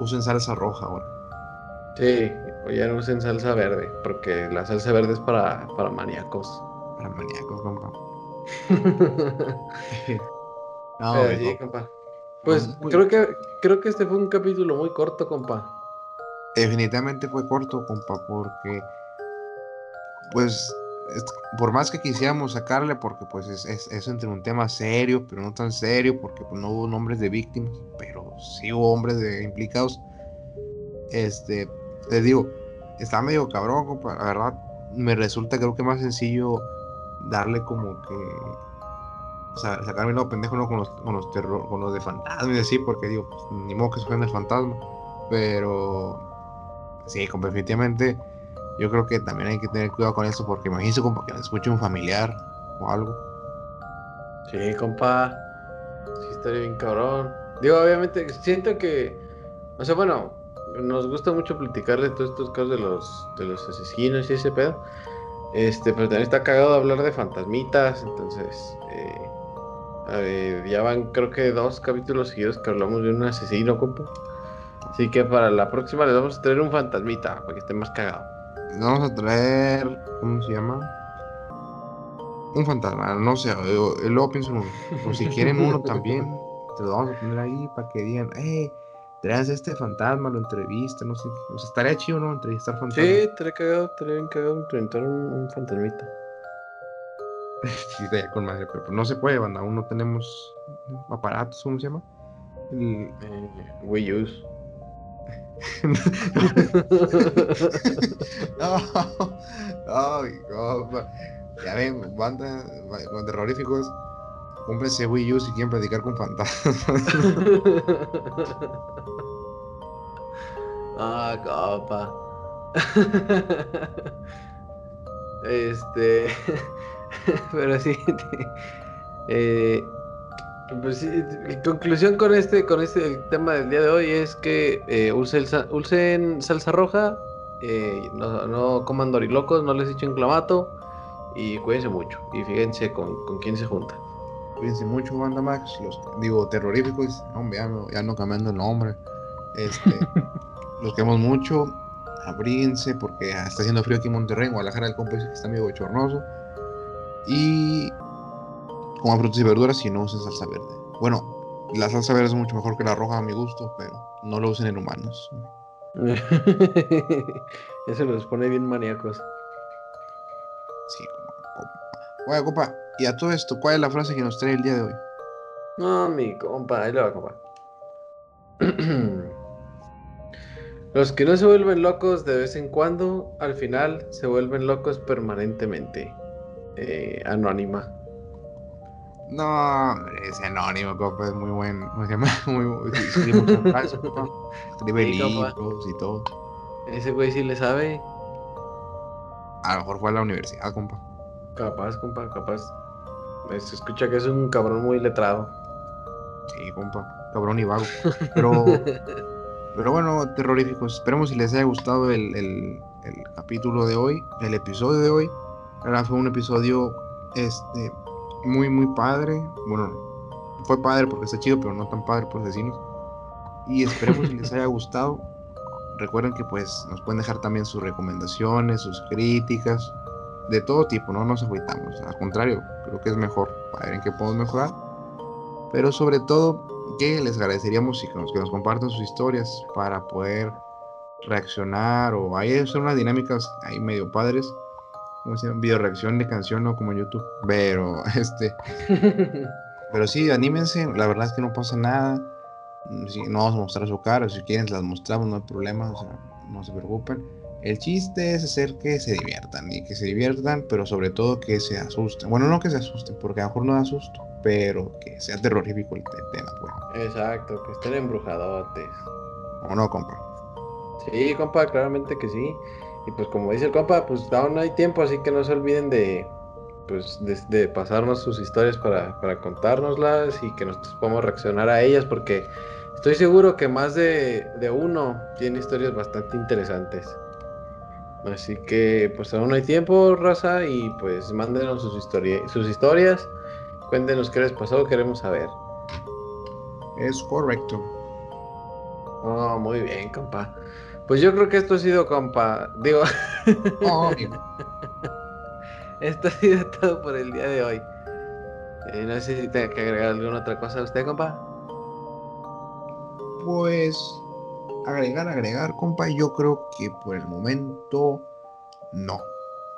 usen salsa roja ahora. Sí, o ya no usen salsa verde, porque la salsa verde es para, para maníacos. Para maníacos, compa. No, no, sí, compa. Pues muy- creo que creo que este fue un capítulo muy corto, compa. definitivamente fue corto, compa, porque pues es- por más que quisiéramos sacarle, porque pues es, es, es entre un tema serio, pero no tan serio, porque pues, no hubo nombres de víctimas, pero sí hubo hombres de implicados. Este, les digo, está medio cabrón, compa, la verdad, me resulta creo que más sencillo darle como que sacarme lo pendejo ¿no? con los con los terror, con los de fantasmas y así, porque digo, pues, ni modo que se el fantasma. Pero sí, definitivamente yo creo que también hay que tener cuidado con eso, porque imagínense compa que nos escuche un familiar o algo. Sí, compa. Sí, estaría bien cabrón. Digo, obviamente, siento que. O sea, bueno, nos gusta mucho platicar de todos estos casos de los, de los asesinos y ese pedo. Este, pero también está cagado hablar de fantasmitas. Entonces, eh, eh, ya van, creo que dos capítulos seguidos que hablamos de un asesino, compa. Así que para la próxima les vamos a traer un fantasmita para que esté más cagado. Vamos a traer, ¿cómo se llama? Un fantasma, no sé, yo, yo luego pienso en uno. Si quieren uno también, te lo vamos a poner ahí para que digan, eh, traes este fantasma, lo entrevista, no sé. O sea, estaría chido, ¿no? Entrevistar fantasmas. Sí, estaría cagado, estaría cagado enfrentar un, un fantasmita. Sí, estaría con madre, pero no se puede, banda. Aún no tenemos aparatos, ¿cómo se llama? El- Eh, Wii use. No, compa. Ya ven, banda ba- con terroríficos. Cómprense Wii U si quieren platicar con fantasmas. ah, copa. este. Pero sí. eh, pues mi conclusión con este, con este el tema del día de hoy es que eh, usen, sa- usen salsa roja, eh, no, no coman dorilocos, no les echen clamato y cuídense mucho y fíjense con, con quién se juntan. Cuídense mucho, banda Max. Los, digo, terroríficos. Hombre, ya no, ya no cambiando el nombre. Este, los queremos mucho. Abríguense porque está haciendo frío aquí en Monterrey. En Guadalajara el compa que está medio bochornoso. Y coman frutas y verduras y no usen salsa verde. Bueno, la salsa verde es mucho mejor que la roja a mi gusto, pero no lo usen en humanos. Eso los pone bien maníacos. Sí, como, como- Oye, compa, y a todo esto, ¿cuál es la frase que nos trae el día de hoy? No, mi compa, ahí le va, compa. Los que no se vuelven locos de vez en cuando, al final se vuelven locos permanentemente. Eh, anónima. No, hombre, ese anónimo, compa, es muy buen. ¿Cómo se llama? Muy, escribe muchas frases, compa. Escribe Sí, compa. libros y todo. Ese güey sí le sabe. A lo mejor fue a la universidad, compa. Capaz, compa, capaz. Se escucha que es un cabrón muy letrado. Sí, compa. Cabrón y vago. Pero, pero bueno, terroríficos. Esperemos si les haya gustado el, el- el capítulo de hoy, el episodio de hoy. Verdad fue un episodio este, muy, muy padre. Bueno, fue padre porque está chido, pero no tan padre por asesinos. Y esperemos si les haya gustado. Recuerden que pues nos pueden dejar también sus recomendaciones, sus críticas, de todo tipo, no nos agüitamos. Al contrario, creo que es mejor para ver en qué podemos mejorar. Pero sobre todo, que les agradeceríamos que nos, que nos compartan sus historias para poder reaccionar o hay son unas dinámicas ahí medio padres como se llama? video reacción de canción no como en YouTube. Pero este pero sí anímense. La verdad es que no pasa nada. Si no vamos a mostrar su cara. Si quieren las mostramos no hay problema o sea, no se preocupen. El chiste es hacer que se diviertan y que se diviertan pero sobre todo que se asusten. Bueno no que se asusten porque a lo mejor no da susto pero que sea terrorífico el tema pues. Exacto, que estén embrujadotes. o no compa Sí, compa, claramente que sí. Y pues como dice el compa, pues aún no hay tiempo, así que no se olviden de pues de, de pasarnos sus historias para, para contárnoslas y que nosotros podamos reaccionar a ellas, porque estoy seguro que más de, de uno tiene historias bastante interesantes. Así que pues aún no hay tiempo, raza, y pues mándenos sus, historia, sus historias, cuéntenos qué les pasó, queremos saber. es correcto Oh, muy bien, compa. Pues yo creo que esto ha sido, compa. Digo, Oh, esto ha sido todo por el día de hoy. Eh, no sé si tenga que agregar alguna otra cosa a usted, compa. Pues agregar, agregar, compa, yo creo que por el momento no.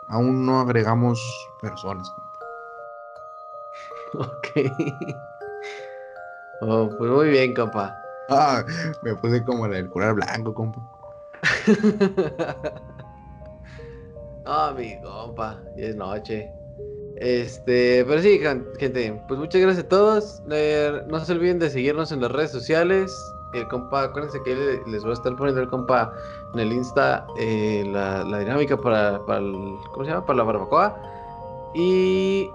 Aún no agregamos personas, compa. Ok. Oh, pues muy bien, compa. Ah, me puse como el curar blanco, compa. Ah, mi compa, ya es noche. Este, pero sí, gen- gente, pues muchas gracias a todos. Eh, no se olviden de seguirnos en las redes sociales. El compa, acuérdense que le- les voy a estar poniendo el compa en el Insta eh, la, dinámica para, para el, ¿cómo se llama? Para la barbacoa. Y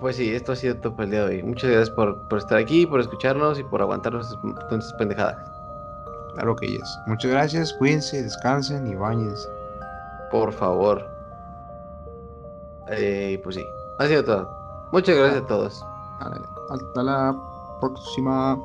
pues sí, esto ha sido todo por el día de hoy. Muchas gracias por, por estar aquí, por escucharnos y por aguantarnos con pendejadas. Claro que yes. Muchas gracias, cuídense, descansen y bañense. Por favor. Eh, pues sí, ha sido todo. Muchas gracias a todos. Hasta la próxima.